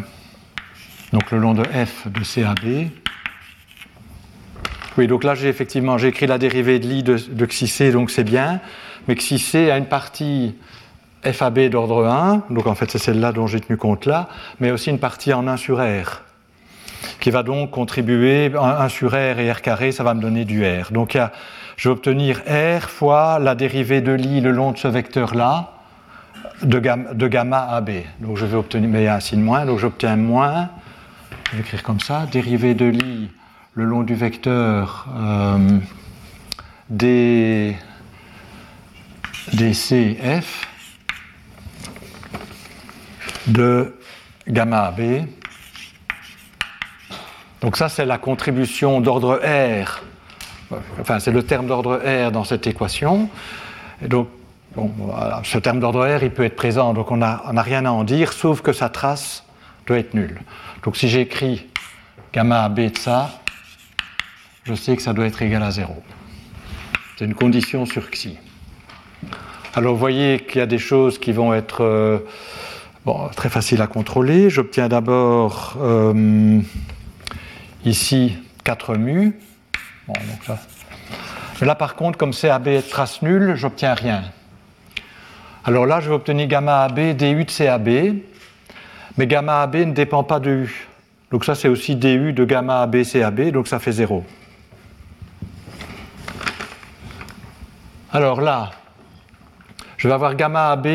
donc le long de f de CAB. Oui, donc là j'ai effectivement j'ai écrit la dérivée de l'i de, de donc c'est bien, mais xi c a une partie FAB d'ordre 1, donc en fait c'est celle-là dont j'ai tenu compte là, mais aussi une partie en 1 sur R, qui va donc contribuer, 1 sur R et R carré, ça va me donner du R. Donc je vais obtenir R fois la dérivée de l'i le long de ce vecteur-là, de gamma, de gamma AB. Donc je vais obtenir, mais il y a un signe moins, donc j'obtiens moins, je vais écrire comme ça, dérivée de l'i le long du vecteur euh, d, dCF de gamma AB. Donc ça, c'est la contribution d'ordre R. Enfin, c'est le terme d'ordre R dans cette équation. Donc, ce terme d'ordre R, il peut être présent, donc on n'a rien à en dire, sauf que sa trace doit être nulle. Donc si j'écris gamma AB de ça, je sais que ça doit être égal à 0. C'est une condition sur xi. Alors vous voyez qu'il y a des choses qui vont être euh, très faciles à contrôler. J'obtiens d'abord euh, ici 4 mu. là par contre, comme CAB est trace nulle, j'obtiens rien. Alors là, je vais obtenir gamma AB du de CAB, mais gamma AB ne dépend pas de U. Donc ça, c'est aussi du de gamma AB CAB, donc ça fait 0. Alors là, je vais avoir gamma AB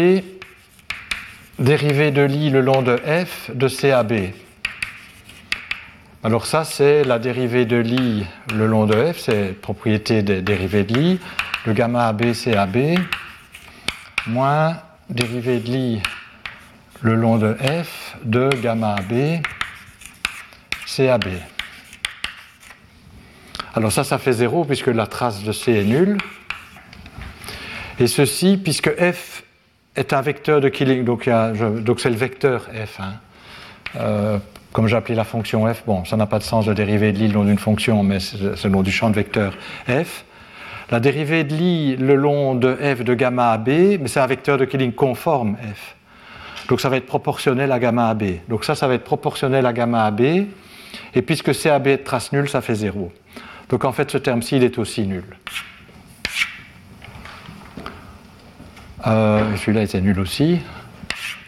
dérivé de l'I le long de F de CAB. Alors ça, c'est la dérivée de l'I le long de F, c'est propriété des dérivées de l'I, le gamma AB CAB, moins dérivée de l'I le long de F de gamma AB CAB. Alors ça, ça fait 0 puisque la trace de C est nulle. Et ceci, puisque f est un vecteur de Killing, donc c'est le vecteur f. Hein. Euh, comme j'ai la fonction f, bon, ça n'a pas de sens de dériver de l'île le long d'une fonction, mais c'est le nom du champ de vecteur f. La dérivée de l'I le long de f de gamma AB, mais c'est un vecteur de Killing conforme f. Donc ça va être proportionnel à gamma AB. Donc ça, ça va être proportionnel à gamma AB. Et puisque CAB est trace nulle, ça fait 0. Donc en fait, ce terme-ci, il est aussi nul. Euh, celui-là était nul aussi.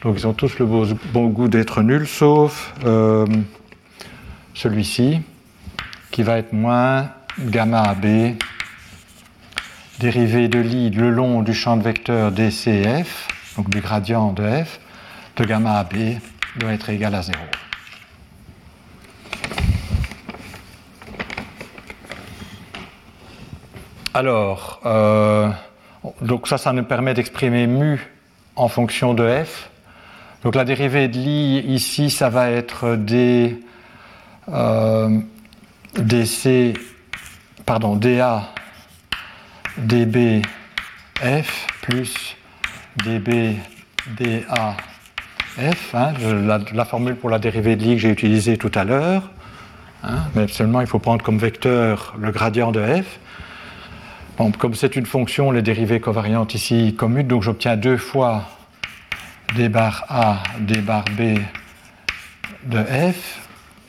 Donc ils ont tous le bon goût d'être nuls, sauf euh, celui-ci, qui va être moins gamma AB, dérivé de l'I le long du champ de vecteur DCF, donc du gradient de F, de gamma AB doit être égal à 0. Alors, euh, donc ça, ça nous permet d'exprimer mu en fonction de f. Donc la dérivée de l'i ici, ça va être d, euh, dc, pardon, dA db f plus db dA f, hein, la, formule pour la dérivée de l'I que j'ai utilisée tout à l'heure, hein, mais seulement il faut prendre comme vecteur le gradient de f comme c'est une fonction, les dérivées covariantes ici commutent, donc j'obtiens deux fois d bar A, d bar B de f,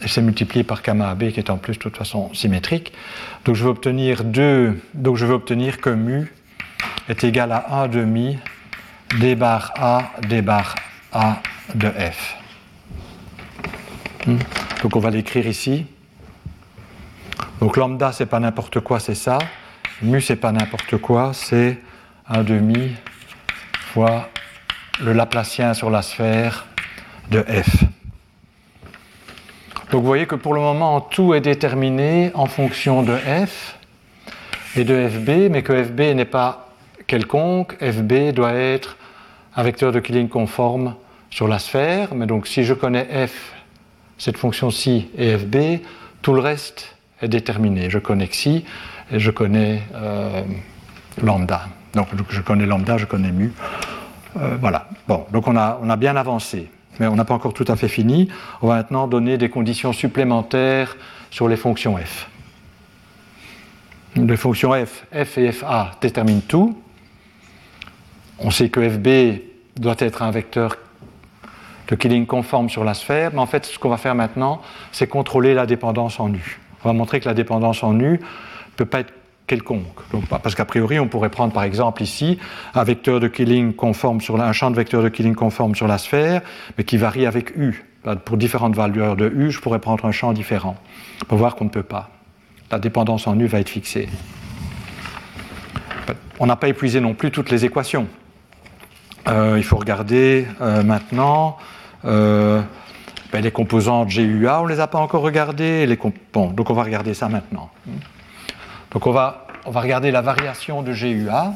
et c'est multiplié par gamma AB qui est en plus de toute façon symétrique. Donc je vais obtenir deux, donc je vais obtenir que mu est égal à 1 demi d bar A, d bar A de f. Hmm. Donc on va l'écrire ici. Donc lambda c'est pas n'importe quoi, c'est ça. Mu, c'est pas n'importe quoi, c'est un demi fois le Laplacien sur la sphère de f. Donc vous voyez que pour le moment, tout est déterminé en fonction de f et de fb, mais que fb n'est pas quelconque. fb doit être un vecteur de Killing conforme sur la sphère. Mais donc si je connais f, cette fonction-ci et fb, tout le reste est déterminé. Je connais xi, et je connais euh, lambda. Donc je connais lambda, je connais mu. Euh, voilà. Bon, donc on a, on a bien avancé, mais on n'a pas encore tout à fait fini. On va maintenant donner des conditions supplémentaires sur les fonctions f. Les fonctions f, f et fa déterminent tout. On sait que fb doit être un vecteur de Killing conforme sur la sphère, mais en fait, ce qu'on va faire maintenant, c'est contrôler la dépendance en U. On va montrer que la dépendance en U, peut pas être quelconque. parce qu'a priori, on pourrait prendre par exemple ici un vecteur de Killing conforme sur un champ de vecteurs de Killing conforme sur la sphère, mais qui varie avec U. Pour différentes valeurs de U, je pourrais prendre un champ différent. On peut voir qu'on ne peut pas. La dépendance en U va être fixée. On n'a pas épuisé non plus toutes les équations. Euh, il faut regarder euh, maintenant euh, ben, les composantes GUA, on ne les a pas encore regardées. Bon, donc on va regarder ça maintenant. Donc on va, regarder la variation de GUA.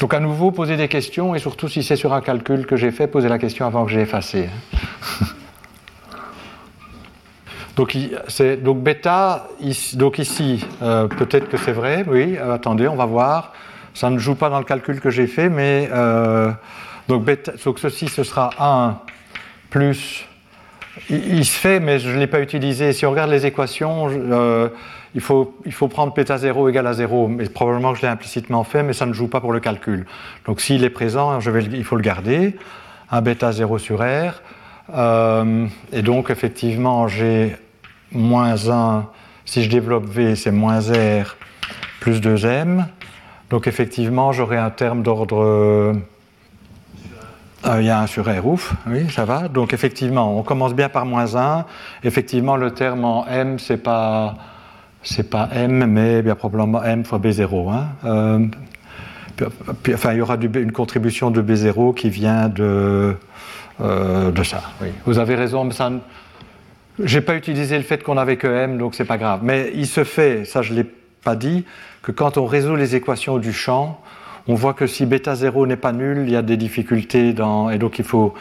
Donc à nouveau, posez des questions et surtout si c'est sur un calcul que j'ai fait, posez la question avant que j'ai effacé. Hein. [laughs] donc, donc bêta, ici, donc ici, euh, peut-être que c'est vrai, oui, euh, attendez, on va voir. Ça ne joue pas dans le calcul que j'ai fait, mais euh, donc, donc ceci, ce sera 1 plus il, se fait, mais je ne l'ai pas utilisé. Si on regarde les équations, euh, il, faut, prendre bêta 0 égale à 0. Mais probablement que je l'ai implicitement fait, mais ça ne joue pas pour le calcul. Donc s'il est présent, il faut le garder. Un bêta 0 sur R. Euh, et donc effectivement, j'ai moins 1. Si je développe V, c'est moins R plus 2M. Donc effectivement, j'aurai un terme d'ordre euh, il y a un sur R, ouf, oui, ça va. Donc effectivement, on commence bien par moins 1. Effectivement, le terme en M, c'est pas, c'est pas M, mais bien probablement M fois B0. Hein. Euh, enfin, il y aura une contribution de B0 qui vient de, euh, de ça. Vous avez raison, mais ça. J'ai pas utilisé le fait qu'on avait que M, donc c'est pas grave. Mais il se fait, ça je l'ai pas dit, que quand on résout les équations du champ, on voit que si bêta 0 n'est pas nul, il y a des difficultés et donc il faut,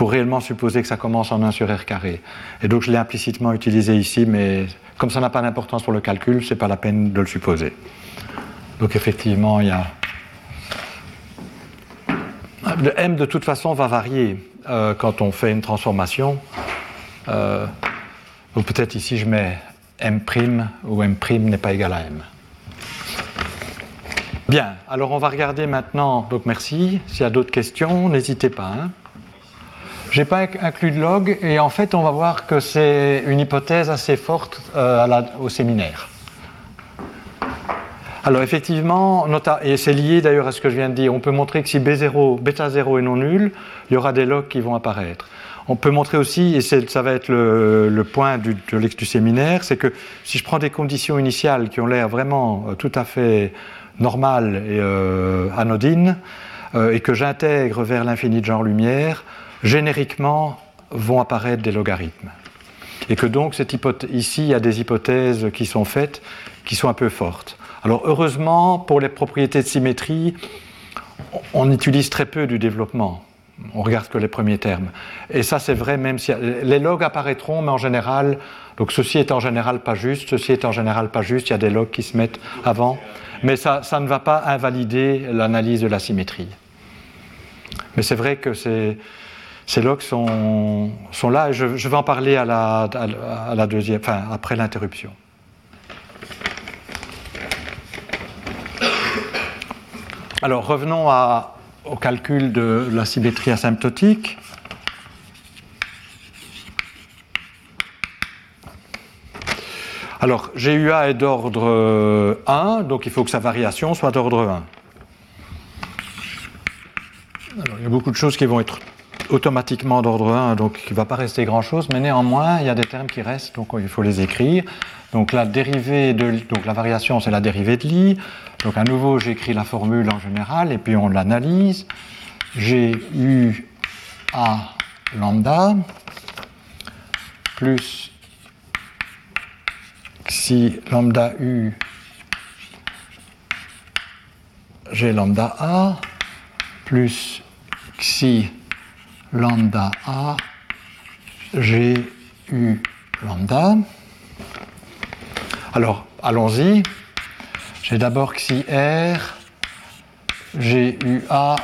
réellement supposer que ça commence en 1 sur r carré. Et donc je l'ai implicitement utilisé ici, mais comme ça n'a pas d'importance pour le calcul, c'est pas la peine de le supposer. Donc effectivement, il y a. Le m de toute façon va varier euh, quand on fait une transformation. Euh, donc peut-être ici je mets m' où m' n'est pas égal à m. Bien, alors on va regarder maintenant, donc merci, s'il y a d'autres questions, n'hésitez pas. Hein. Je n'ai pas inclus de log et en fait on va voir que c'est une hypothèse assez forte euh, au séminaire. Alors effectivement, et c'est lié d'ailleurs à ce que je viens de dire, on peut montrer que si B0, bêta 0 est non nul, il y aura des logs qui vont apparaître. On peut montrer aussi, et ça va être le, point du, du séminaire, c'est que si je prends des conditions initiales qui ont l'air vraiment euh, tout à fait normale et euh, anodine, euh, et que j'intègre vers l'infini de genre-lumière, génériquement vont apparaître des logarithmes. Et que donc, cette ici, il y a des hypothèses qui sont faites, qui sont un peu fortes. Alors, heureusement, pour les propriétés de symétrie, on utilise très peu du développement. On regarde que les premiers termes. Et ça, c'est vrai, même si les logs apparaîtront, mais en général, donc ceci est en général pas juste, ceci est en général pas juste, il y a des logs qui se mettent avant. Mais ça, ne va pas invalider l'analyse de la symétrie. Mais c'est vrai que ces, logs sont, là, et je, vais en parler à la, deuxième, après l'interruption. Alors revenons au calcul de la symétrie asymptotique. Alors, GUA est d'ordre 1, donc il faut que sa variation soit d'ordre 1. il y a beaucoup de choses qui vont être automatiquement d'ordre 1, donc il ne va pas rester grand-chose, mais néanmoins, il y a des termes qui restent, donc il faut les écrire. Donc la dérivée de, donc la variation, c'est la dérivée de l'I. Donc à nouveau, j'écris la formule en général, et puis on l'analyse. G U A lambda plus si lambda U G lambda A plus xi lambda A G U lambda. Alors, allons-y. J'ai d'abord xi R G U A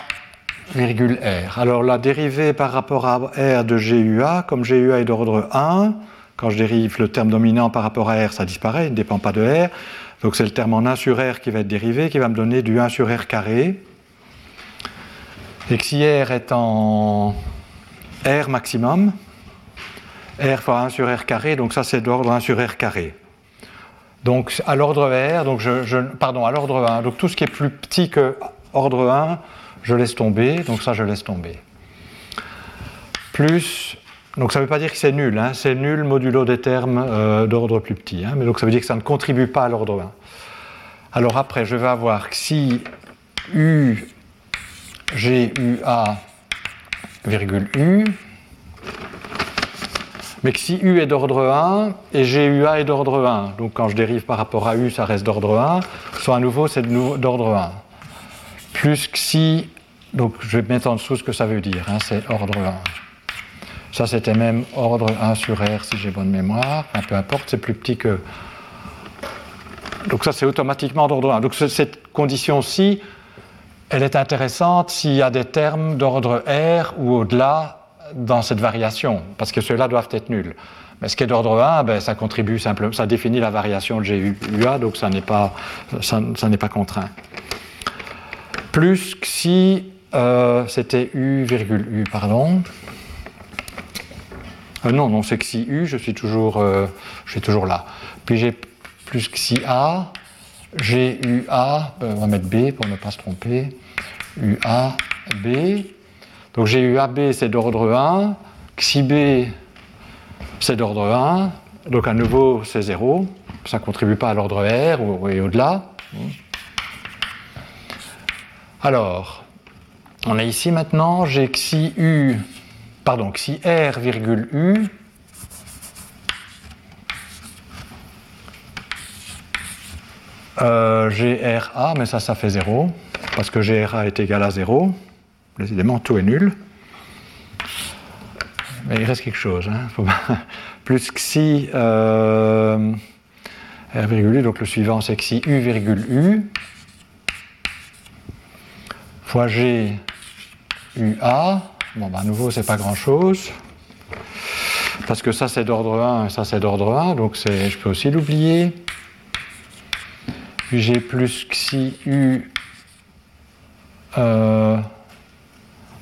virgule R. Alors, la dérivée par rapport à R de GUA, comme GUA est d'ordre 1, quand je dérive le terme dominant par rapport à R, ça disparaît, il ne dépend pas de R. Donc c'est le terme en 1 sur R qui va être dérivé, qui va me donner du 1 sur R carré. Et que si R est en R maximum, R fois 1 sur R carré, donc ça c'est d'ordre 1 sur R carré. Donc à l'ordre R, donc je, pardon, à l'ordre 1, donc tout ce qui est plus petit que ordre 1, je laisse tomber, donc ça je laisse tomber. Plus donc ça ne veut pas dire que c'est nul, hein. c'est nul modulo des termes euh, d'ordre plus petit, hein. mais donc ça veut dire que ça ne contribue pas à l'ordre 1. Alors après, je vais avoir que si U, G, U, A, virgule U, mais que si U est d'ordre 1 et GUA est d'ordre 1, donc quand je dérive par rapport à U, ça reste d'ordre 1, soit à nouveau c'est d'ordre 1. plus xi, donc je vais mettre en dessous ce que ça veut dire, hein, c'est ordre 1. Ça c'était même ordre 1 sur R si j'ai bonne mémoire, peu importe, c'est plus petit que... Donc ça c'est automatiquement d'ordre 1. Donc cette condition-ci, elle est intéressante s'il y a des termes d'ordre R ou au-delà dans cette variation, parce que ceux-là doivent être nuls. Mais ce qui est d'ordre 1, ben, ça contribue simplement, ça définit la variation de GUA, donc ça n'est pas, ça, pas contraint. Plus que si euh, c'était U, U, pardon. Euh, non, non, c'est que si U, je suis toujours, euh, là. Puis j'ai plus que si A, j'ai UA, ben, on va mettre B pour ne pas se tromper. UA, B. Donc j'ai UAB, c'est d'ordre 1. Xi B, c'est d'ordre 1, donc à nouveau c'est 0, ça ne contribue pas à l'ordre R et au-delà. Alors, on est ici maintenant, j'ai xi pardon, xi r virgule u, euh, GRA, mais ça, ça fait 0, parce que GRA est égal à 0. Décidément, tout est nul. Mais il reste quelque chose. Hein. [laughs] Plus xi euh, R virgule U, donc le suivant c'est xi U virgule U fois G UA. Bon, bah, à nouveau, c'est pas grand chose. Parce que ça c'est d'ordre 1 et ça c'est d'ordre 1, donc je peux aussi l'oublier. J'ai plus xi U. Euh,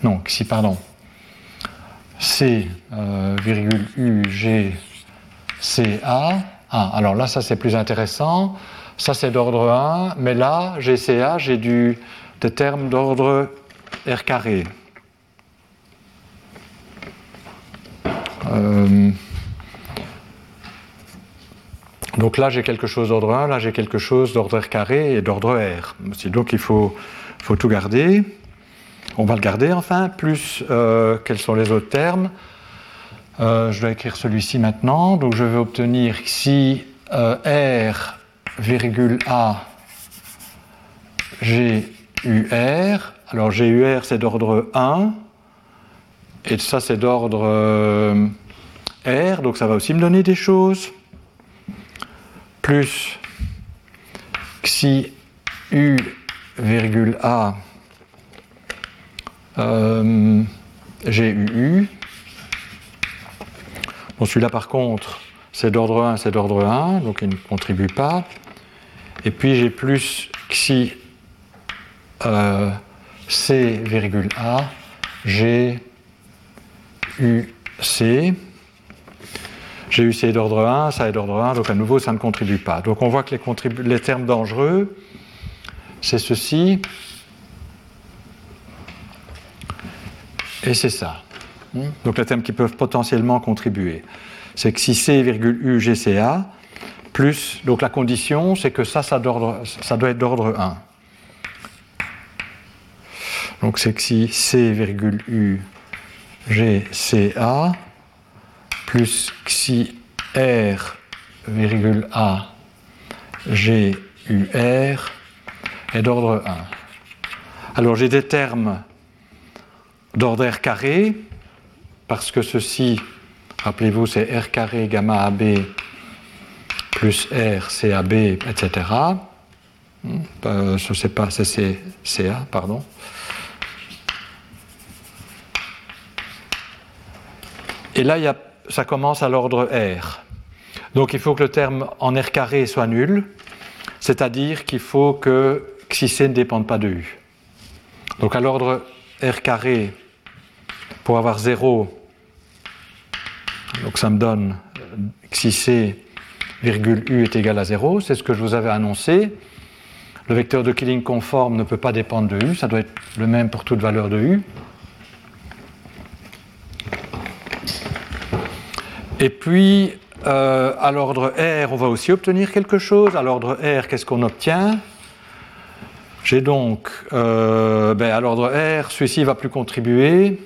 non, xi, pardon. C, euh, virgule U, G, C, A. Ah, alors là, ça c'est plus intéressant. Ça c'est d'ordre 1, mais là, GCA, j'ai du, des termes d'ordre R carré. Euh, donc là, j'ai quelque chose d'ordre 1, là, j'ai quelque chose d'ordre R carré et d'ordre R. Donc il faut, tout garder. On va le garder enfin, plus euh, quels sont les autres termes. Euh, je dois écrire celui-ci maintenant, donc je vais obtenir si euh, R, virgule A, GUR. Alors GUR c'est d'ordre 1, et ça c'est d'ordre R, donc ça va aussi me donner des choses. Plus xi U, virgule A, euh, GUU. Bon, celui-là, par contre, c'est d'ordre 1, c'est d'ordre 1, donc il ne contribue pas. Et puis j'ai plus xi euh, C, A, G, U, C. GUC est d'ordre 1, ça est d'ordre 1, donc à nouveau ça ne contribue pas. Donc on voit que les, termes dangereux, c'est ceci. Et c'est ça. Donc les termes qui peuvent potentiellement contribuer. C'est que si C, U, GCA, plus, donc la condition, c'est que ça, ça, ça doit être d'ordre 1. Donc c'est que si C, U, GCA, plus si R, A, GUR est d'ordre 1. Alors j'ai des termes d'ordre R carré, parce que ceci, rappelez-vous, c'est R carré gamma AB plus R CAB, etc. Euh, je ne sais pas, c'est CA, pardon. Et là, ça commence à l'ordre R. Donc il faut que le terme en R carré soit nul, c'est-à-dire qu'il faut que xi c ne dépende pas de U. Donc à l'ordre R carré, pour avoir 0, donc ça me donne si C virgule U est égal à 0, c'est ce que je vous avais annoncé. Le vecteur de Killing conforme ne peut pas dépendre de U, ça doit être le même pour toute valeur de U. Et puis, euh, à l'ordre R, on va aussi obtenir quelque chose. À l'ordre R, qu'est-ce qu'on obtient? J'ai donc, euh, ben, à l'ordre R, celui-ci va plus contribuer.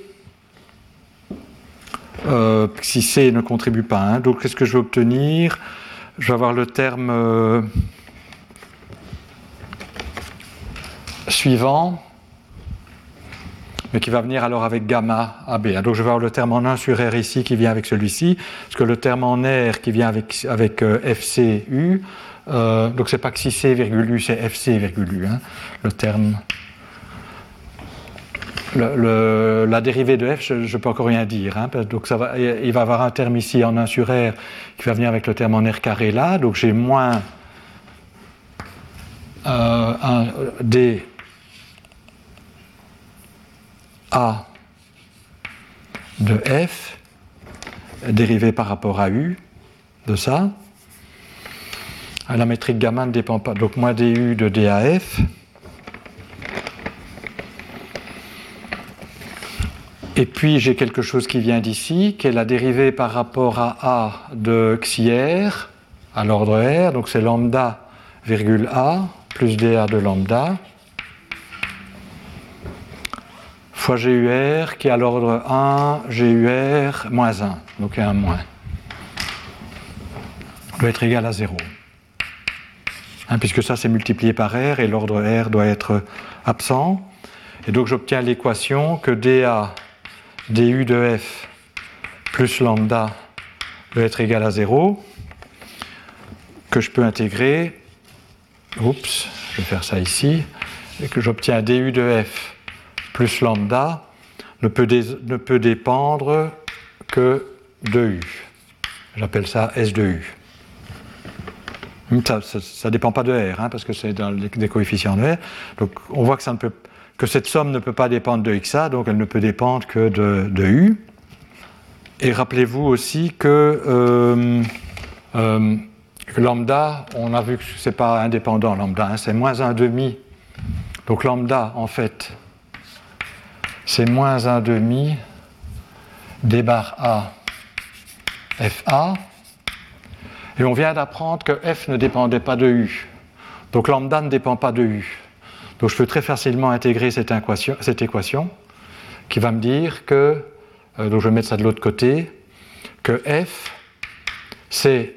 Euh, si C ne contribue pas. Hein. Donc qu'est-ce que je vais obtenir? Je vais avoir le terme suivant. Mais qui va venir alors avec gamma AB. Donc je vais avoir le terme en 1 sur R ici qui vient avec celui-ci, parce que le terme en R qui vient avec, avec euh, FCU, euh, donc c'est pas que si C virgule U, c'est FC virgule U, hein, le terme. la dérivée de f, je ne peux encore rien dire. Hein, donc ça va, il va avoir un terme ici en 1 sur r qui va venir avec le terme en r carré là. Donc j'ai moins euh, un, d a de f dérivé par rapport à u de ça. La métrique gamma ne dépend pas, donc moins du de DAF. Et puis j'ai quelque chose qui vient d'ici, qui est la dérivée par rapport à A de xi r à l'ordre R, donc c'est lambda virgule A plus dA de lambda fois GUR qui est à l'ordre 1, GUR moins 1, donc un moins, doit être égal à 0. Hein, puisque ça c'est multiplié par R et l'ordre R doit être absent. Et donc j'obtiens l'équation que dA du de f plus lambda doit être égal à 0, que je peux intégrer, oups, je vais faire ça ici, et que j'obtiens du de f plus lambda ne peut, dépendre que de U. J'appelle ça S de U. Ça ne dépend pas de R, hein, parce que c'est des coefficients de R. Donc on voit que, que, cette somme ne peut pas dépendre de XA, donc elle ne peut dépendre que de, U. Et rappelez-vous aussi que, euh, euh, lambda, on a vu que ce n'est pas indépendant, lambda, hein, c'est moins 1,5. Donc lambda, en fait, c'est moins 1 demi d bar A FA. Et on vient d'apprendre que F ne dépendait pas de U. Donc lambda ne dépend pas de U. Donc je peux très facilement intégrer cette équation, qui va me dire que, euh, donc je vais mettre ça de l'autre côté, que F c'est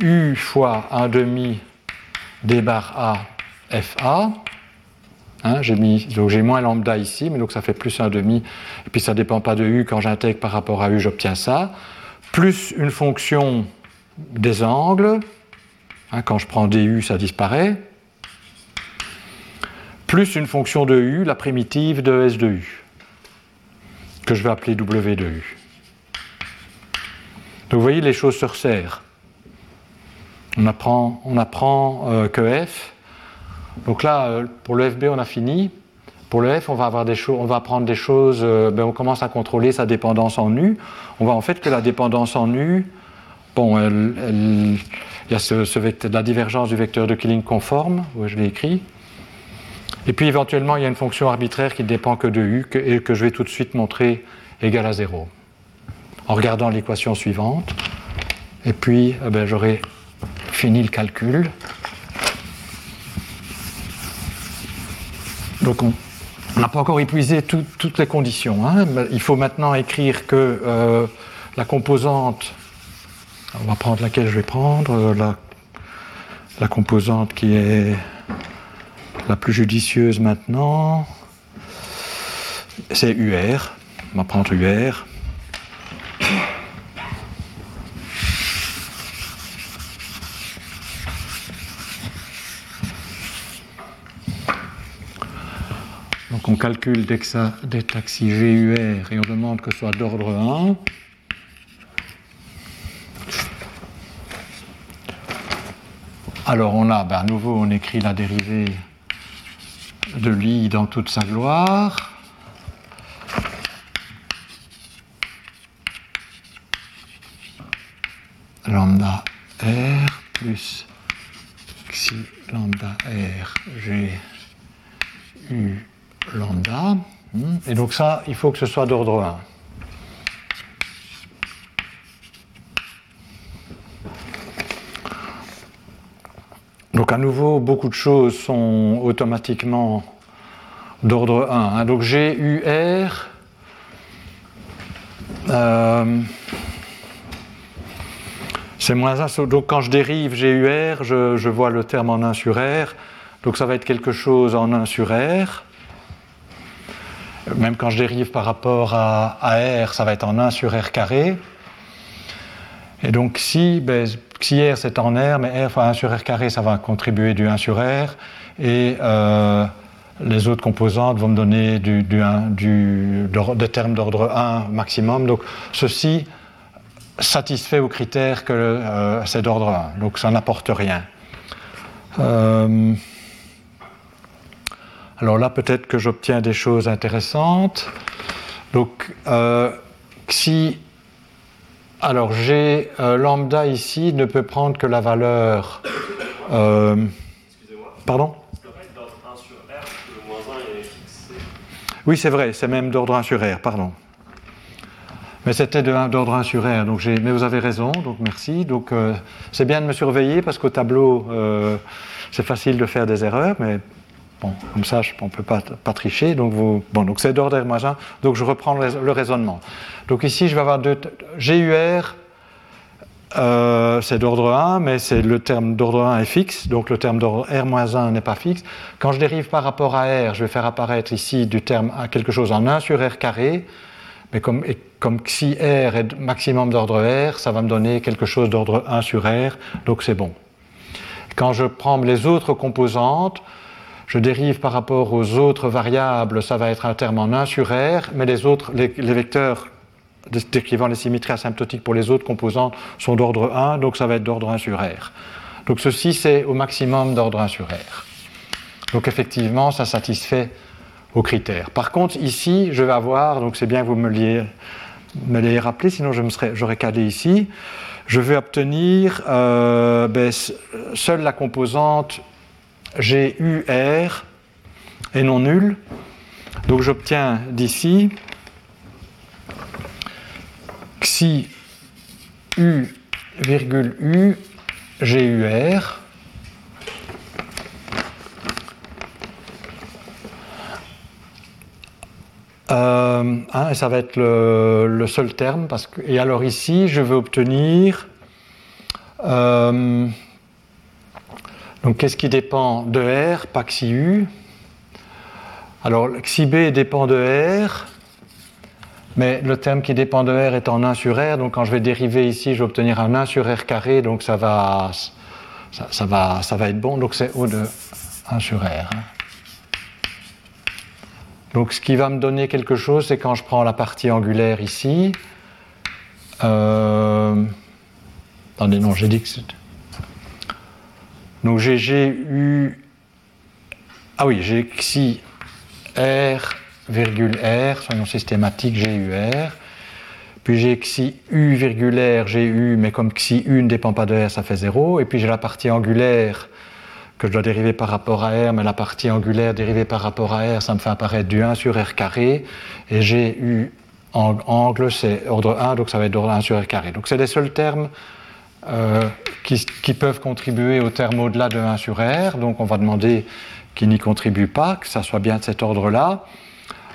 U fois 1 demi d bar A FA Hein, j'ai mis, donc j'ai moins lambda ici, mais donc ça fait plus un demi, et puis ça ne dépend pas de u, quand j'intègre par rapport à u, j'obtiens ça, plus une fonction des angles, hein, quand je prends du, ça disparaît, plus une fonction de u, la primitive de s de u, que je vais appeler w de u. Donc vous voyez, les choses se resserrent. On apprend, on apprend euh, que f, donc là, euh, pour le FB, on a fini. Pour le F, on va, avoir des on va prendre des choses, euh, ben, on commence à contrôler sa dépendance en U. On voit en fait que la dépendance en U, bon, il y a ce, la divergence du vecteur de Killing conforme, où je l'ai écrit. Et puis éventuellement, il y a une fonction arbitraire qui ne dépend que de U et que je vais tout de suite montrer égale à 0. En regardant l'équation suivante. Et puis, eh ben, j'aurai fini le calcul. Donc on n'a pas encore épuisé toutes les conditions. Hein. Il faut maintenant écrire que euh, la composante, on va prendre laquelle je vais prendre, euh, la, la composante qui est la plus judicieuse maintenant, c'est UR. On va prendre UR. On calcule des taxis GUR et on demande que ce soit d'ordre 1. Alors on a, ben, à nouveau, on écrit la dérivée de l'i dans toute sa gloire. Lambda R plus xi lambda R G U lambda. Hmm. Et donc ça, il faut que ce soit d'ordre 1. Donc à nouveau, beaucoup de choses sont automatiquement d'ordre 1. Hein. Donc j'ai UR. Euh, c'est moins 1. Donc quand je dérive je, je vois le terme en 1 sur R. Donc ça va être quelque chose en 1 sur R. même quand je dérive par rapport à, R, ça va être en 1 sur R carré. Et donc si, ben, si R c'est en R, mais R fois 1 sur R carré, ça va contribuer du 1 sur R. Et euh, les autres composantes vont me donner du, des termes d'ordre 1 maximum. Donc ceci satisfait au critère que euh, c'est d'ordre 1. Donc ça n'apporte rien. Euh, alors là, peut-être que j'obtiens des choses intéressantes. Donc, euh, si. Alors, j'ai lambda ici ne peut prendre que la valeur. Excusez-moi. Pardon? Oui, c'est vrai, c'est même d'ordre 1 sur R, pardon. Mais c'était d'ordre 1 sur R, donc mais vous avez raison, donc merci. Donc euh, c'est bien de me surveiller parce qu'au tableau, euh, c'est facile de faire des erreurs, mais comme ça, on ne peut pas, tricher. Donc, bon, donc c'est d'ordre R-1, donc je reprends le, raisonnement. Donc ici, je vais avoir deux. GUR, euh, c'est d'ordre 1, mais c'est le terme d'ordre 1 est fixe, donc le terme d'ordre R-1 n'est pas fixe. Quand je dérive par rapport à R, je vais faire apparaître ici du terme à quelque chose en 1 sur R carré, mais comme, comme si R est maximum d'ordre R, ça va me donner quelque chose d'ordre 1 sur R, donc c'est bon. Quand je prends les autres composantes, je dérive par rapport aux autres variables, ça va être un terme en 1 sur R, mais les autres, les, vecteurs décrivant les symétries asymptotiques pour les autres composantes sont d'ordre 1, donc ça va être d'ordre 1 sur R. Donc ceci, c'est au maximum d'ordre 1 sur R. Donc effectivement, ça satisfait aux critères. Par contre, ici, je vais avoir, donc c'est bien que vous me l'ayez, rappelé, sinon je me serais, j'aurais cadé ici, je vais obtenir euh, ben, seule la composante GUR et non nulle. Donc j'obtiens d'ici xi u virgule u GUR Euh, hein, ça va être le, seul terme. Parce que, et alors ici, je veux obtenir. Euh, donc qu'est-ce qui dépend de R, pas xi Alors xi b dépend de R, mais le terme qui dépend de R est en 1 sur R, donc quand je vais dériver ici, je vais obtenir un 1 sur R carré, donc ça va, ça, va, ça va être bon, donc c'est O de 1 sur R. Hein. Donc ce qui va me donner quelque chose, c'est quand je prends la partie angulaire ici. Euh... Attendez, non, j'ai dit que c'était. Donc j'ai GU. Ah oui, j'ai xi R, virgule R, soyons systématiques, GUR. Puis j'ai xi U, virgule R, GU, mais comme xi U ne dépend pas de R, ça fait 0. Et puis j'ai la partie angulaire que je dois dériver par rapport à R, mais la partie angulaire dérivée par rapport à R, ça me fait apparaître du 1 sur R carré, et j'ai eu angle, c'est ordre 1, donc ça va être ordre 1 sur R carré. Donc c'est les seuls termes euh, qui, qui, peuvent contribuer au terme au-delà de 1 sur R, donc on va demander qu'ils n'y contribuent pas, que ça soit bien de cet ordre-là.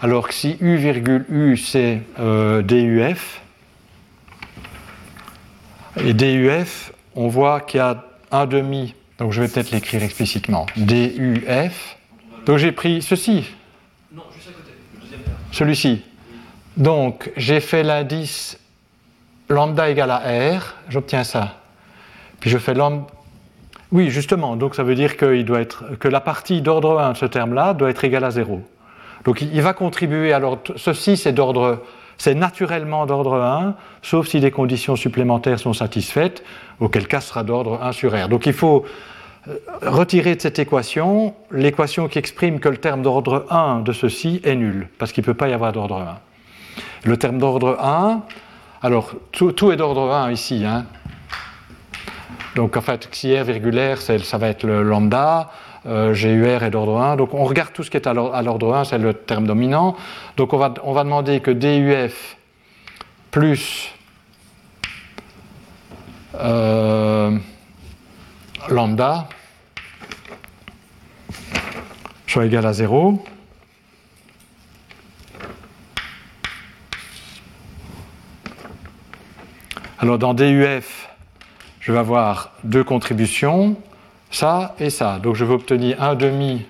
Alors que si U, virgule U, c'est euh, DUF, et DUF, on voit qu'il y a un demi donc je vais peut-être l'écrire explicitement. DUF. Donc j'ai pris ceci. Non, juste à côté, le deuxième terme. Celui-ci. Donc j'ai fait l'indice lambda égale à R, j'obtiens ça. Puis je fais lambda. Oui, justement, donc ça veut dire doit être, que la partie d'ordre 1 de ce terme-là doit être égale à 0. Donc il va contribuer, alors ceci c'est d'ordre c'est naturellement d'ordre 1, sauf si des conditions supplémentaires sont satisfaites, auquel cas ce sera d'ordre 1 sur R. Donc il faut euh, retirer de cette équation l'équation qui exprime que le terme d'ordre 1 de ceci est nul, parce qu'il ne peut pas y avoir d'ordre 1. Le terme d'ordre 1, alors tout, est d'ordre 1 ici. Hein. Donc en fait, xi r ça va être le lambda, euh, GUR est d'ordre 1. Donc on regarde tout ce qui est à l'ordre 1, c'est le terme dominant. Donc on va, on va demander que DUF plus euh, lambda soit égal à 0. Alors dans DUF, je vais avoir deux contributions ça et ça. Donc je vais obtenir un demi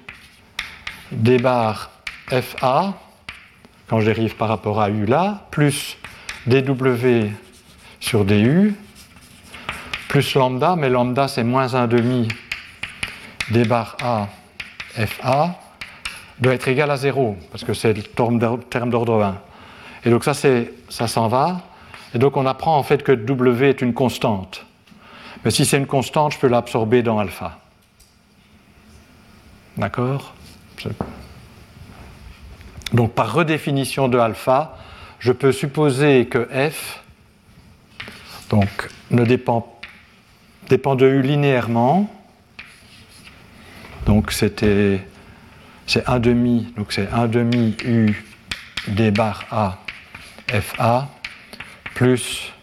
des FA quand je dérive par rapport à U là, plus dW sur du, plus lambda, mais lambda c'est moins 1 demi d bar A FA, doit être égal à 0, parce que c'est le terme d'ordre 1. Et donc ça, ça s'en va. Et donc on apprend en fait que W est une constante. Mais si c'est une constante, je peux l'absorber dans alpha. D'accord? Donc par redéfinition de alpha, je peux supposer que f donc, ne dépend, dépend de u linéairement. Donc c'était c'est 1 demi, donc c'est 1 demi u d bar a fa plus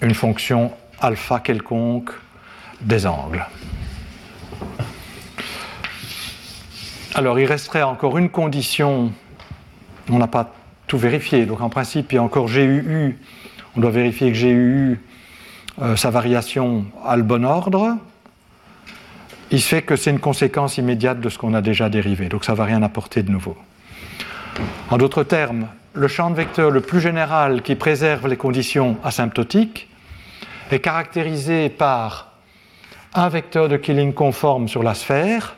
une fonction alpha quelconque des angles. Alors il resterait encore une condition, on n'a pas tout vérifié, donc en principe il y a encore GUU, on doit vérifier que GUU, euh, sa variation a le bon ordre, il se fait que c'est une conséquence immédiate de ce qu'on a déjà dérivé, donc ça ne va rien apporter de nouveau. En d'autres termes, le champ de vecteurs le plus général qui préserve les conditions asymptotiques est caractérisé par un vecteur de Killing conforme sur la sphère,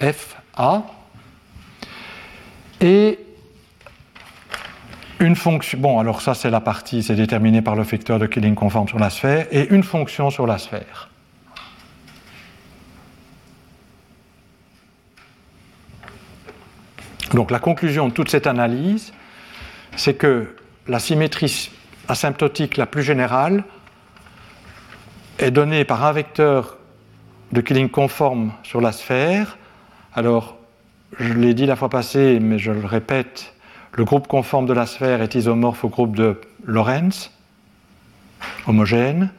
FA, et une fonction. Bon, alors ça, c'est la partie, c'est déterminé par le vecteur de Killing conforme sur la sphère, et une fonction sur la sphère. Donc la conclusion de toute cette analyse, c'est que la symétrie asymptotique la plus générale est donnée par un vecteur de Killing conforme sur la sphère. Alors, je l'ai dit la fois passée, mais je le répète, le groupe conforme de la sphère est isomorphe au groupe de Lorentz, homogène.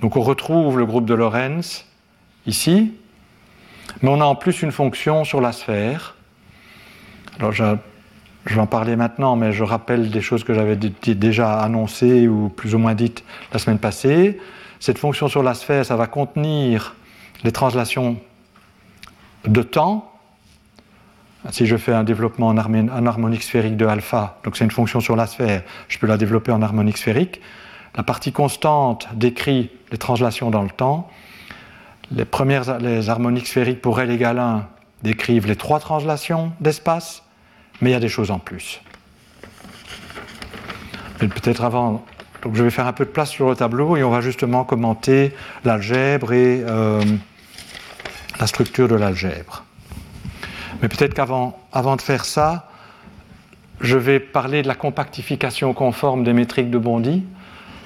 Donc on retrouve le groupe de Lorentz ici, mais on a en plus une fonction sur la sphère alors je, vais en parler maintenant, mais je rappelle des choses que j'avais déjà annoncées ou plus ou moins dites la semaine passée. Cette fonction sur la sphère, ça va contenir les translations de temps. Si je fais un développement en, harmonique sphérique de alpha, donc c'est une fonction sur la sphère, je peux la développer en harmonique sphérique. La partie constante décrit les translations dans le temps. Les premières les harmoniques sphériques pour L égale 1 décrivent les trois translations d'espace mais il y a des choses en plus. Peut-être avant, donc je vais faire un peu de place sur le tableau et on va justement commenter l'algèbre et euh, la structure de l'algèbre. Mais peut-être qu'avant avant de faire ça, je vais parler de la compactification conforme des métriques de Bondy,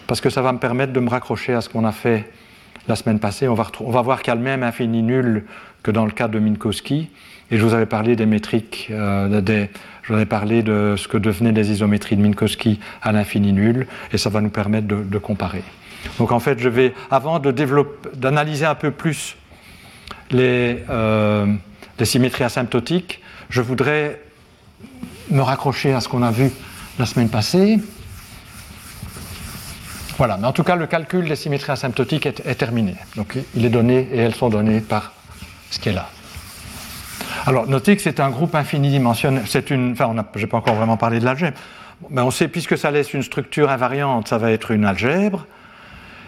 parce que ça va me permettre de me raccrocher à ce qu'on a fait la semaine passée. On va, on va voir qu'il y a le même infini nul que dans le cas de Minkowski. Et je vous avais parlé des métriques, euh, je vous avais parlé de ce que devenaient les isométries de Minkowski à l'infini nul, et ça va nous permettre de, comparer. Donc en fait, je vais, avant d'analyser un peu plus les, euh, les, symétries asymptotiques, je voudrais me raccrocher à ce qu'on a vu la semaine passée. Voilà, mais en tout cas, le calcul des symétries asymptotiques est, est terminé. Donc il est donné et elles sont données par ce qui est là. Alors, notez que c'est un groupe infinidimensionnel. C'est une. Enfin, je n'ai pas encore vraiment parlé de l'algèbre. Mais on sait, puisque ça laisse une structure invariante, ça va être une algèbre.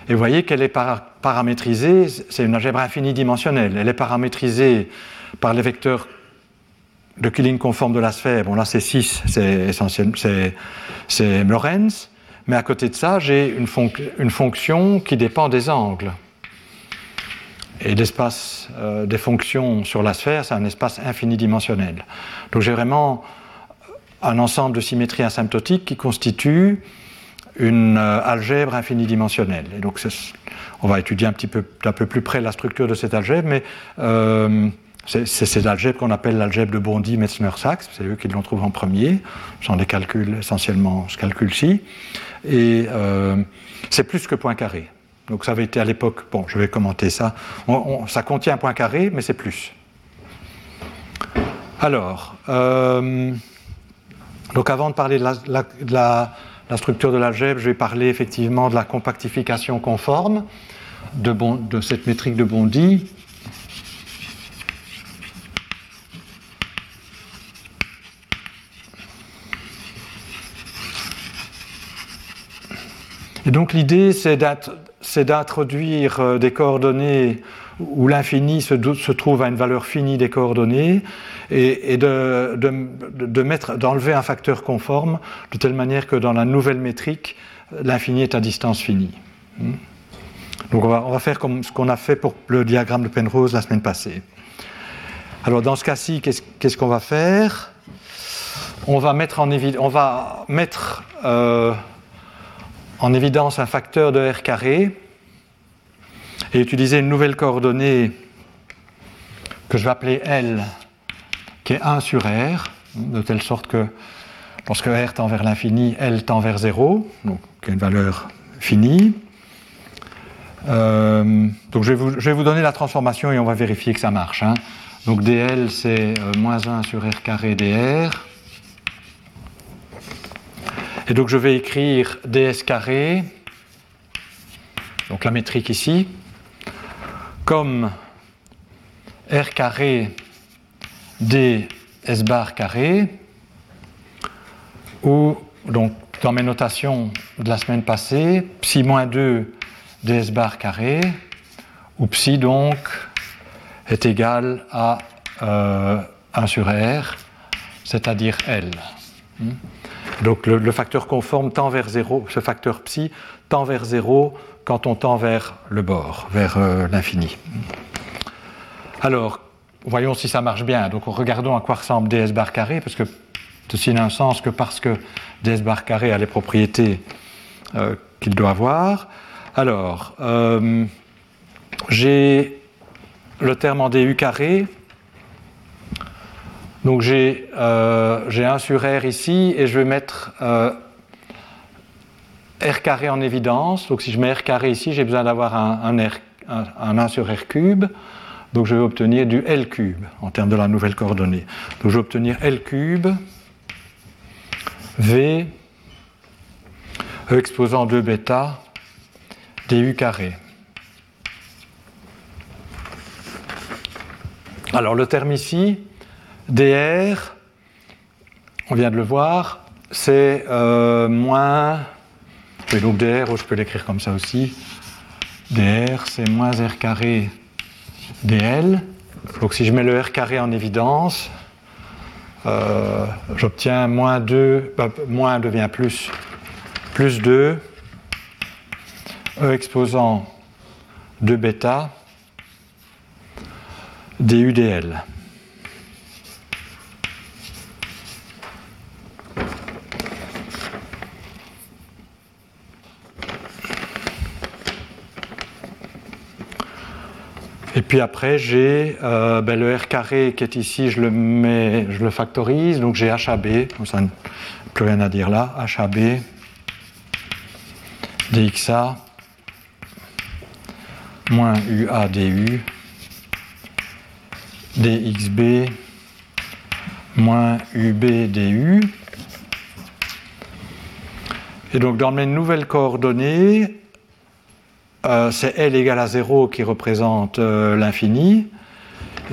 Et vous voyez qu'elle est paramétrisée, c'est une algèbre infinidimensionnelle. Elle est paramétrisée par les vecteurs de Killing conforme de la sphère. Bon, là, c'est 6, c'est essentiellement c'est Lorentz. Mais à côté de ça, j'ai une fonction qui dépend des angles. Et l'espace euh, des fonctions sur la sphère, c'est un espace infinidimensionnel. Donc j'ai vraiment un ensemble de symétries asymptotiques qui constituent une euh, algèbre infinidimensionnelle. Et donc on va étudier un petit peu d'un peu plus près la structure de cette algèbre, mais euh, c'est cette algèbre qu'on appelle l'algèbre de Bondy, Metzner, Sachs. C'est eux qui l'ont trouvé en premier. Ce sont des calculs essentiellement ce calcul-ci. Et c'est plus que point carré. Donc ça avait été à l'époque, bon, je vais commenter ça. Ça contient un point carré, mais c'est plus. Alors, euh, donc avant de parler de la, structure de l'algèbre, je vais parler effectivement de la compactification conforme de, de cette métrique de Bondy. Et donc l'idée, c'est d'être d'introduire euh, des coordonnées où l'infini se, trouve à une valeur finie des coordonnées et, d'enlever un facteur conforme de telle manière que dans la nouvelle métrique, l'infini est à distance finie. Hmm. Donc on va, on va faire comme ce qu'on a fait pour le diagramme de Penrose la semaine passée. Alors dans ce cas-ci, qu'est-ce qu'on va faire? On va mettre en, on va mettre, euh, en évidence un facteur de R carré et utiliser une nouvelle coordonnée que je vais appeler L, qui est 1 sur R, de telle sorte que lorsque R tend vers l'infini, L tend vers 0, donc qui est une valeur finie. Euh, donc je vais, vous, donner la transformation et on va vérifier que ça marche. Hein. Donc dl c'est euh, moins 1 sur r carré dr. Et donc je vais écrire ds carré, donc la métrique ici, comme r carré d s bar carré, ou donc dans mes notations de la semaine passée, psi moins 2 ds bar carré, ou psi donc est égal à 1 euh, sur R, c'est-à-dire L. Hmm? Donc le, facteur conforme tend vers 0, ce facteur psi tend vers 0 quand on tend vers le bord, vers euh, l'infini. Alors, voyons si ça marche bien. Donc regardons à quoi ressemble ds bar carré, parce que ceci n'a un sens que parce que ds bar carré a les propriétés euh, qu'il doit avoir. Alors, j'ai le terme en du carré. Donc j'ai euh, 1 sur R ici et je vais mettre euh, R carré en évidence. Donc si je mets R carré ici, j'ai besoin d'avoir un, un, un, 1 sur R cube. Donc je vais obtenir du L cube en termes de la nouvelle coordonnée. Donc je vais obtenir L cube V E exposant 2 bêta du carré. Alors le terme ici, dr, on vient de le voir, c'est euh, moins, vais donc dr, je peux l'écrire comme ça aussi, dr c'est moins r carré dl. Donc si je mets le r carré en évidence, euh, j'obtiens moins 2, bah, moins devient plus, plus 2, e exposant 2 bêta, DUDL. Et puis après, j'ai euh, ben, le R carré qui est ici, je le mets, je le factorise, donc j'ai HAB, comme ça, plus rien à dire là, HAB, DXA, moins UA, DU, dxb moins ub du. Et donc dans mes nouvelles coordonnées, euh, c'est L égale à 0 qui représente euh, l'infini.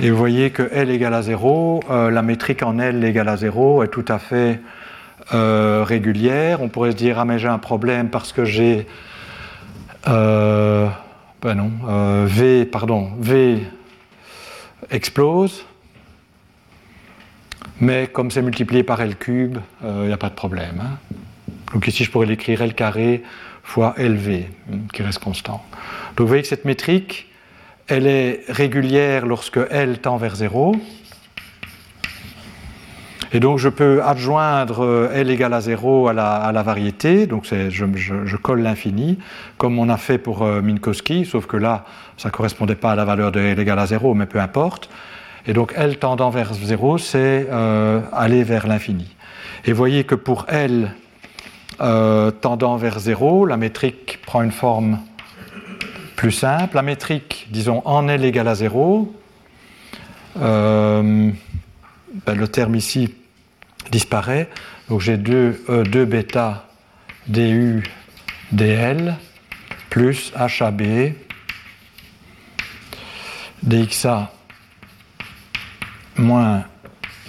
Et vous voyez que L égale à 0, euh, la métrique en L égale à 0 est tout à fait régulière. On pourrait se dire, ah mais j'ai un problème parce que j'ai... ben non, V, pardon, V explose. Mais comme c'est multiplié par L cube, il n'y a pas de problème. Hein. Donc ici, je pourrais l'écrire L carré fois hein, qui reste constant. Donc vous voyez que cette métrique, elle est régulière lorsque L tend vers 0. Et donc je peux adjoindre euh, L égale à 0 à la, variété, donc je, je, colle l'infini, comme on a fait pour euh, Minkowski, sauf que là, ça ne correspondait pas à la valeur de L égale à 0, mais peu importe. Et donc L tendant vers 0, c'est euh, aller vers l'infini. Et voyez que pour L tendant vers 0, la métrique prend une forme plus simple. La métrique, disons, en L égale à 0, ben, le terme ici disparaît. Donc j'ai 2 E, 2 bêta du dl plus HAB dxa moins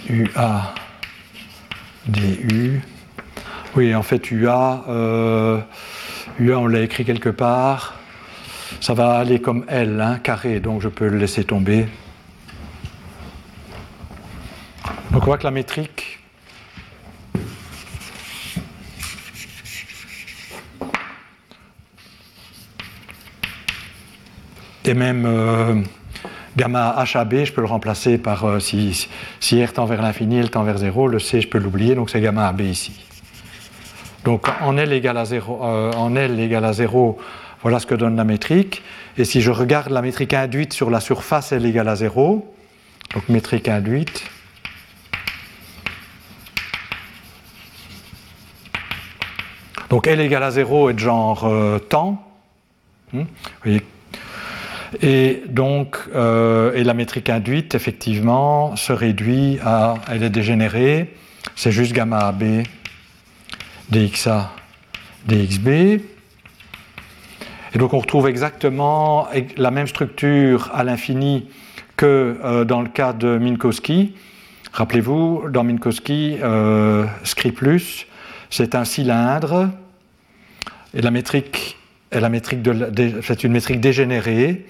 UA du. Oui, en fait, UA, euh, UA, on l'a écrit quelque part. Ça va aller comme L, hein, carré, donc je peux le laisser tomber. Donc on voit que la métrique et même euh, gamma HAB, je peux le remplacer par euh, si, si, R tend vers l'infini, L tend vers 0, le C je peux l'oublier, donc c'est gamma AB ici. Donc en L égale à 0, euh, en L égale à 0 voilà ce que donne la métrique. Et si je regarde la métrique induite sur la surface L égale à 0, donc métrique induite, donc L égale à 0 est de genre temps. Hmm, et donc, euh, et la métrique induite, effectivement, se réduit à, elle est dégénérée, c'est juste gamma AB dxa dxb. Et donc on retrouve exactement la même structure à l'infini que euh, dans le cas de Minkowski. Rappelez-vous, dans Minkowski, euh, plus, c'est un cylindre, et la métrique de, c'est une métrique dégénérée.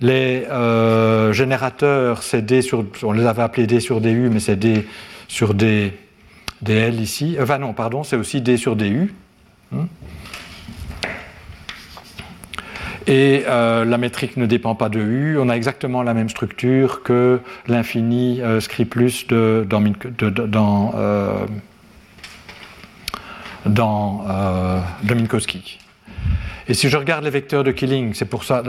Les euh, générateurs, c'est D sur, on les avait appelés D sur DU, mais c'est D sur D, DL ici. Enfin non, pardon, c'est aussi D sur DU. Hmm. Et euh, la métrique ne dépend pas de U. On a exactement la même structure que l'infini euh, plus de, dans, dans, de Minkowski. Et si je regarde les vecteurs de Killing, c'est pour ça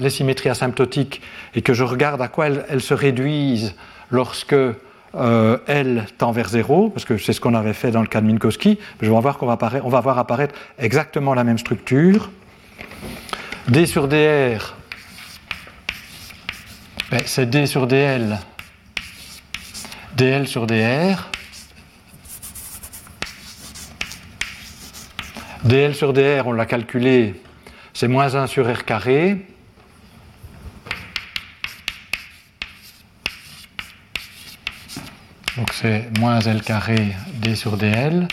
les symétries asymptotiques, et que je regarde à quoi elles, se réduisent lorsque euh, L tend vers 0, parce que c'est ce qu'on avait fait dans le cas de Minkowski, je vais voir qu'on va, on va voir apparaître exactement la même structure. D sur dr, c'est D sur dl, dl sur dr. dl sur dr, on l'a calculé, c'est moins 1 sur r carré. Donc c'est moins L carré D sur DL.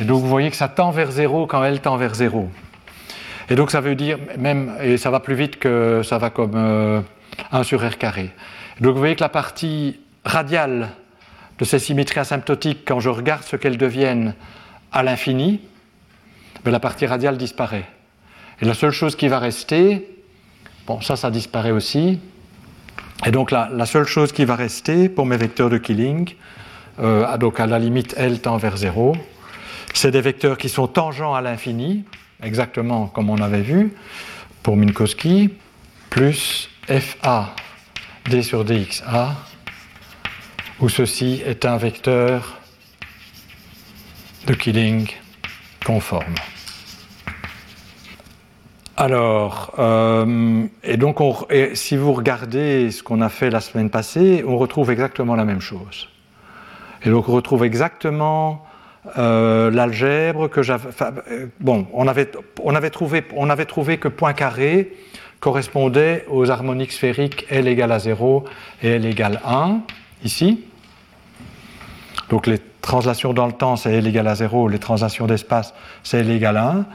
Et donc vous voyez que ça tend vers 0 quand L tend vers 0. Et donc ça veut dire, même, et ça va plus vite que ça va comme 1 euh, sur R carré. donc vous voyez que la partie radiale de ces symétries asymptotiques, quand je regarde ce qu'elles deviennent à l'infini, ben, la partie radiale disparaît. Et la seule chose qui va rester, bon, ça, ça disparaît aussi. Et donc la, la seule chose qui va rester pour mes vecteurs de Killing, euh, donc à la limite L tend vers 0, c'est des vecteurs qui sont tangents à l'infini, exactement comme on avait vu pour Minkowski, plus FA d sur dxa, où ceci est un vecteur de Killing conforme. Alors, euh, et donc, si vous regardez ce qu'on a fait la semaine passée, on retrouve exactement la même chose. Et donc, on retrouve exactement euh, l'algèbre que j'avais. Euh, bon, on avait, on, avait trouvé, on avait trouvé que point carré correspondait aux harmoniques sphériques L égale à 0 et L égale 1, ici. Donc, les translations dans le temps, c'est L égale à 0, les translations d'espace, c'est L égale à 1.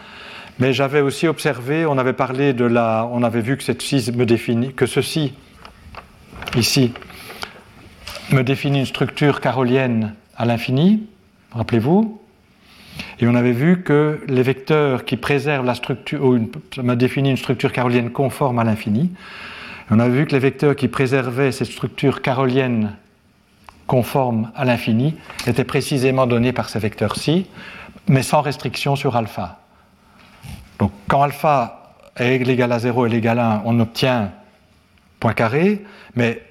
Mais j'avais aussi observé, on avait parlé de la, on avait vu que ceci me définit, que ceci ici me définit une structure carolienne à l'infini, rappelez-vous, et on avait vu que les vecteurs qui préservent la structure, ou ça m'a défini une structure carolienne conforme à l'infini. On a vu que les vecteurs qui préservaient cette structure carolienne conforme à l'infini étaient précisément donnés par ces vecteurs-ci, mais sans restriction sur alpha. Donc quand alpha est égal à 0 et égal à 1, on obtient point carré, mais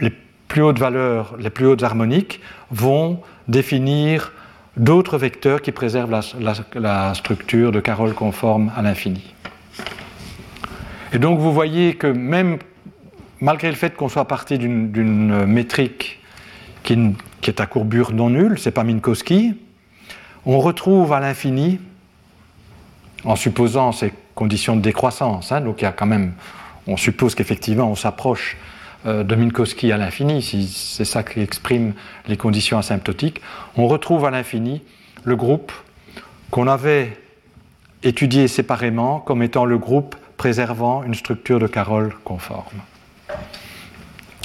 les plus hautes valeurs, les plus hautes harmoniques vont définir d'autres vecteurs qui préservent la, structure de Carole conforme à l'infini. Et donc vous voyez que même malgré le fait qu'on soit parti d'une métrique qui, est à courbure non nulle, c'est pas Minkowski, on retrouve à l'infini en supposant ces conditions de décroissance. Hein, donc il y a quand même, on suppose qu'effectivement on s'approche euh, de Minkowski à l'infini, si c'est ça qui exprime les conditions asymptotiques, on retrouve à l'infini le groupe qu'on avait étudié séparément comme étant le groupe préservant une structure de Carroll conforme.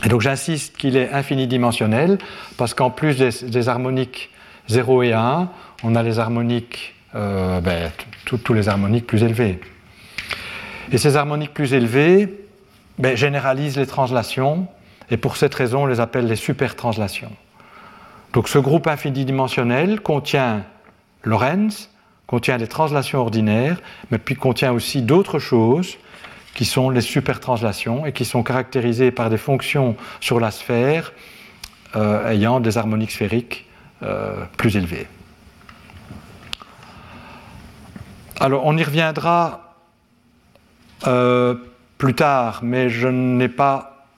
Et donc j'insiste qu'il est infinidimensionnel parce qu'en plus des, harmoniques 0 et 1, on a les harmoniques, euh, ben, tous les harmoniques plus élevés. Et ces harmoniques plus élevées ben, généralisent les translations et pour cette raison on les appelle les supertranslations. Donc ce groupe infinidimensionnel contient Lorentz, contient les translations ordinaires, mais puis contient aussi d'autres choses qui sont les supertranslations et qui sont caractérisées par des fonctions sur la sphère euh, ayant des harmoniques sphériques euh, plus élevées. Alors on y reviendra euh, plus tard, mais je n'ai pas...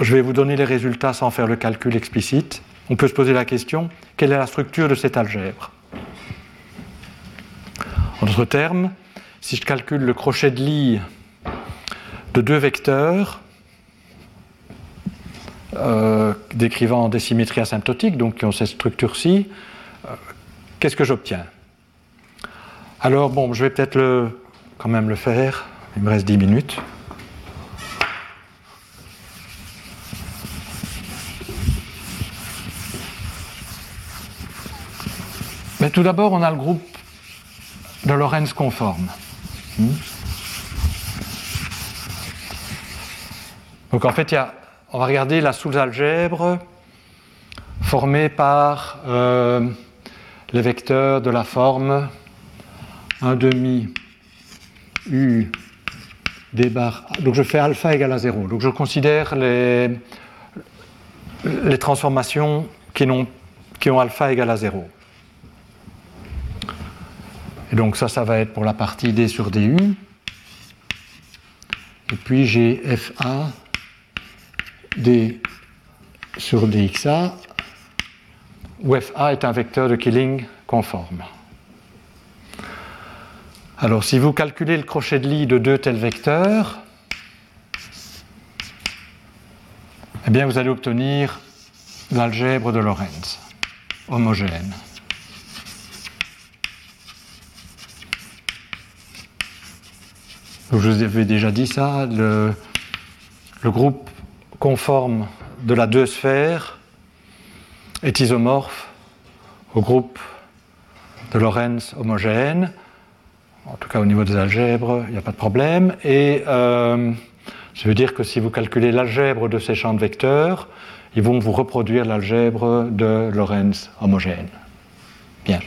Je vais vous donner les résultats sans faire le calcul explicite. On peut se poser la question, quelle est la structure de cette algèbre? En d'autres termes, si je calcule le crochet de lit de deux vecteurs, euh, décrivant des symétries asymptotiques, donc qui ont cette structure-ci, euh, qu'est-ce que j'obtiens? Alors, bon, je vais peut-être quand même le faire, il me reste 10 minutes. Mais tout d'abord, on a le groupe de Lorentz conforme. Hmm. Donc en fait, on va regarder la sous-algèbre formée par euh, les vecteurs de la forme 1 demi U Donc je fais alpha égale à 0. Donc je considère les, les transformations qui ont, qui ont alpha égale à 0. Et donc ça, ça va être pour la partie d sur du. Et puis j'ai fa d sur dxa, où fa est un vecteur de Killing conforme. Alors si vous calculez le crochet de lit de deux tels vecteurs, eh bien vous allez obtenir l'algèbre de Lorentz homogène. je vous avais déjà dit ça, le, groupe conforme de la deux sphères est isomorphe au groupe de Lorentz homogène. En tout cas, au niveau des algèbres, il n'y a pas de problème. Et euh, ça veut dire que si vous calculez l'algèbre de ces champs de vecteurs, ils vont vous reproduire l'algèbre de Lorentz homogène. Bien.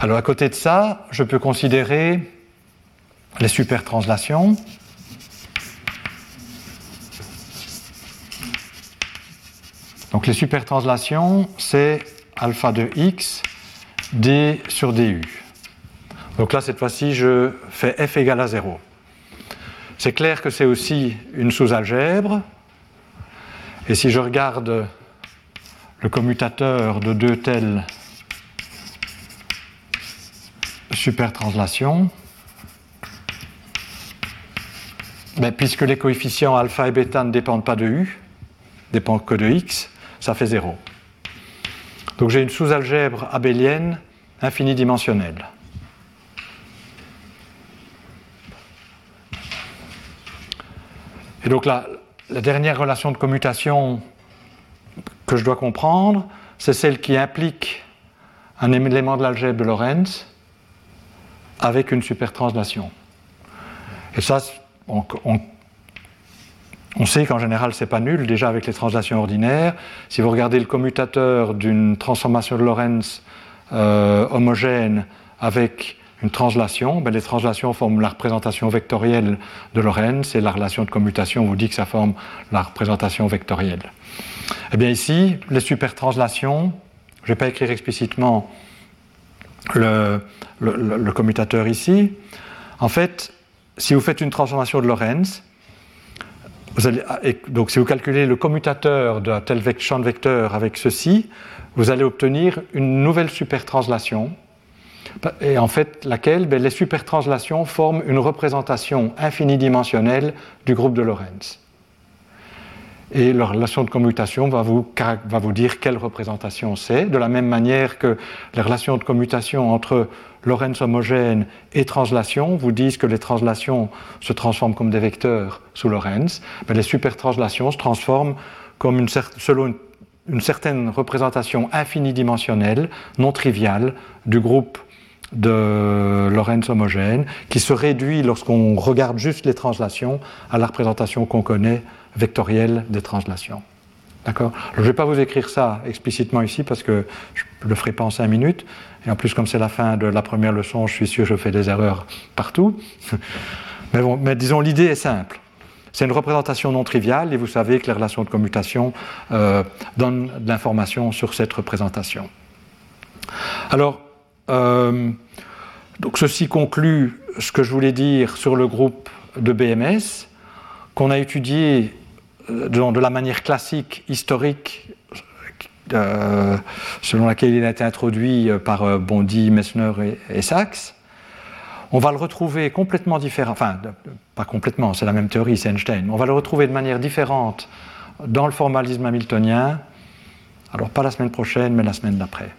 Alors, à côté de ça, je peux considérer les supertranslations. Donc les supertranslations, c'est alpha de x d sur du. Donc là, cette fois-ci, je fais f égale à 0. C'est clair que c'est aussi une sous-algèbre. Et si je regarde le commutateur de deux telles supertranslations, Mais puisque les coefficients alpha et bêta ne dépendent pas de u, dépendent que de x, ça fait 0. Donc j'ai une sous-algèbre abélienne infinidimensionnelle. Et donc la, la dernière relation de commutation que je dois comprendre, c'est celle qui implique un élément de l'algèbre de Lorentz avec une supertranslation. Et ça, on, sait qu'en général, ce n'est pas nul, déjà avec les translations ordinaires. Si vous regardez le commutateur d'une transformation de Lorentz euh, homogène avec une translation, ben les translations forment la représentation vectorielle de Lorentz et la relation de commutation vous dit que ça forme la représentation vectorielle. Eh bien ici, les supertranslations, je ne vais pas écrire explicitement le, commutateur ici, en fait, si vous faites une transformation de Lorentz, donc si vous calculez le commutateur d'un tel champ de vecteur avec ceci, vous allez obtenir une nouvelle supertranslation. Et en fait, laquelle? Ben, Les supertranslations forment une représentation infinidimensionnelle du groupe de Lorentz. et la relation de commutation va vous, va vous dire quelle représentation c'est, de la même manière que les relations de commutation entre Lorentz homogène et translation vous disent que les translations se transforment comme des vecteurs sous Lorentz, mais les supertranslations se transforment comme une selon une, certaine représentation infinidimensionnelle, non triviale, du groupe de Lorentz homogène, qui se réduit lorsqu'on regarde juste les translations à la représentation qu'on connaît vectorielle des translations. D'accord? Je ne vais pas vous écrire ça explicitement ici parce que je ne le ferai pas en cinq minutes. Et en plus, comme c'est la fin de la première leçon, je suis sûr que je fais des erreurs partout. [laughs] Mais, bon, disons, l'idée est simple. C'est une représentation non triviale et vous savez que les relations de commutation euh, donnent de l'information sur cette représentation. Alors, euh, donc ceci conclut ce que je voulais dire sur le groupe de BMS qu'on a étudié euh, de la manière classique, historique, euh, selon laquelle il a été introduit par Bondy, Messner et, Sachs. On va le retrouver complètement différent, enfin, pas complètement, c'est la même théorie, c'est Einstein, on va le retrouver de manière différente dans le formalisme hamiltonien, alors pas la semaine prochaine, mais la semaine d'après.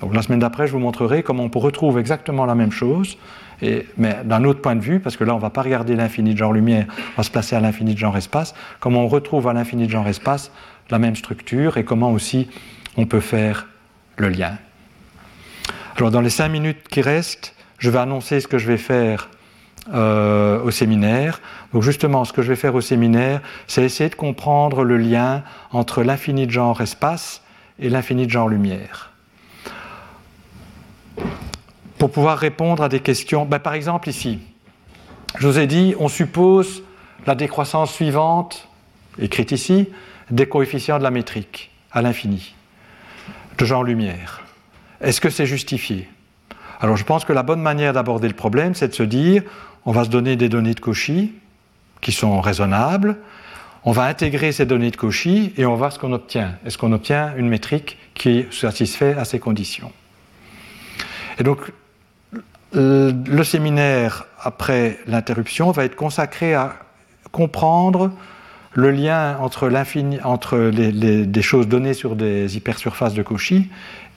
Donc la semaine d'après, je vous montrerai comment on retrouve exactement la même chose, mais d'un autre point de vue, parce que là, on ne va pas regarder l'infini de genre-lumière, on va se placer à l'infini de genre-espace, comment on retrouve à l'infini de genre-espace la même structure et comment aussi on peut faire le lien. Alors, dans les cinq minutes qui restent, je vais annoncer ce que je vais faire euh, au séminaire. Donc justement, ce que je vais faire au séminaire, c'est essayer de comprendre le lien entre l'infini de genre espace et l'infini de genre lumière pour pouvoir répondre à des questions. Ben, par exemple, ici, je vous ai dit, on suppose la décroissance suivante, écrite ici, des coefficients de la métrique à l'infini, de genre lumière. Est-ce que c'est justifié? Alors je pense que la bonne manière d'aborder le problème, c'est de se dire, on va se donner des données de Cauchy qui sont raisonnables, on va intégrer ces données de Cauchy et on va voir ce qu'on obtient. Est-ce qu'on obtient une métrique qui satisfait à ces conditions? Et donc le séminaire, après l'interruption, va être consacré à comprendre le lien entre, entre les, des choses données sur des hypersurfaces de Cauchy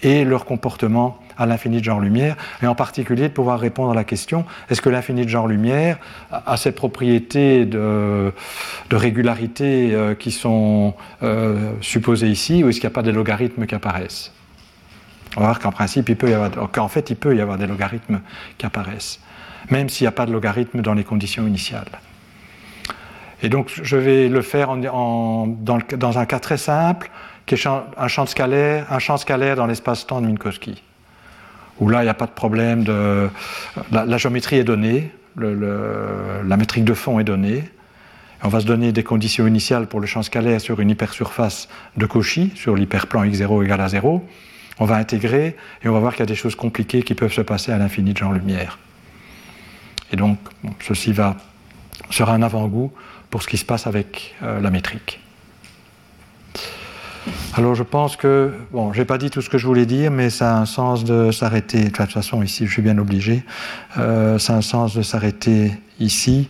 et leur comportement à l'infini de genre-lumière, et en particulier de pouvoir répondre à la question est-ce que l'infini de genre-lumière a ces propriétés de, régularité euh, qui sont euh, supposées ici, ou est-ce qu'il n'y a pas des logarithmes qui apparaissent? On va voir qu'en principe, il fait, il peut y avoir des logarithmes qui apparaissent, même s'il n'y a pas de logarithme dans les conditions initiales. Et donc, je vais le faire dans, un cas très simple, qui est un champ scalaire, un champ scalaire dans l'espace-temps de Minkowski, où là, il n'y a pas de problème. La, géométrie est donnée, la métrique de fond est donnée. On va se donner des conditions initiales pour le champ scalaire sur une hypersurface de Cauchy, sur l'hyperplan x0 égale à 0 on va intégrer et on va voir qu'il y a des choses compliquées qui peuvent se passer à l'infini de genre-lumière. Et donc, ceci sera un avant-goût pour ce qui se passe avec euh, la métrique. Alors je pense que, bon, je n'ai pas dit tout ce que je voulais dire, mais ça a un sens de s'arrêter, de toute façon ici je suis bien obligé, euh, ça a un sens de s'arrêter ici.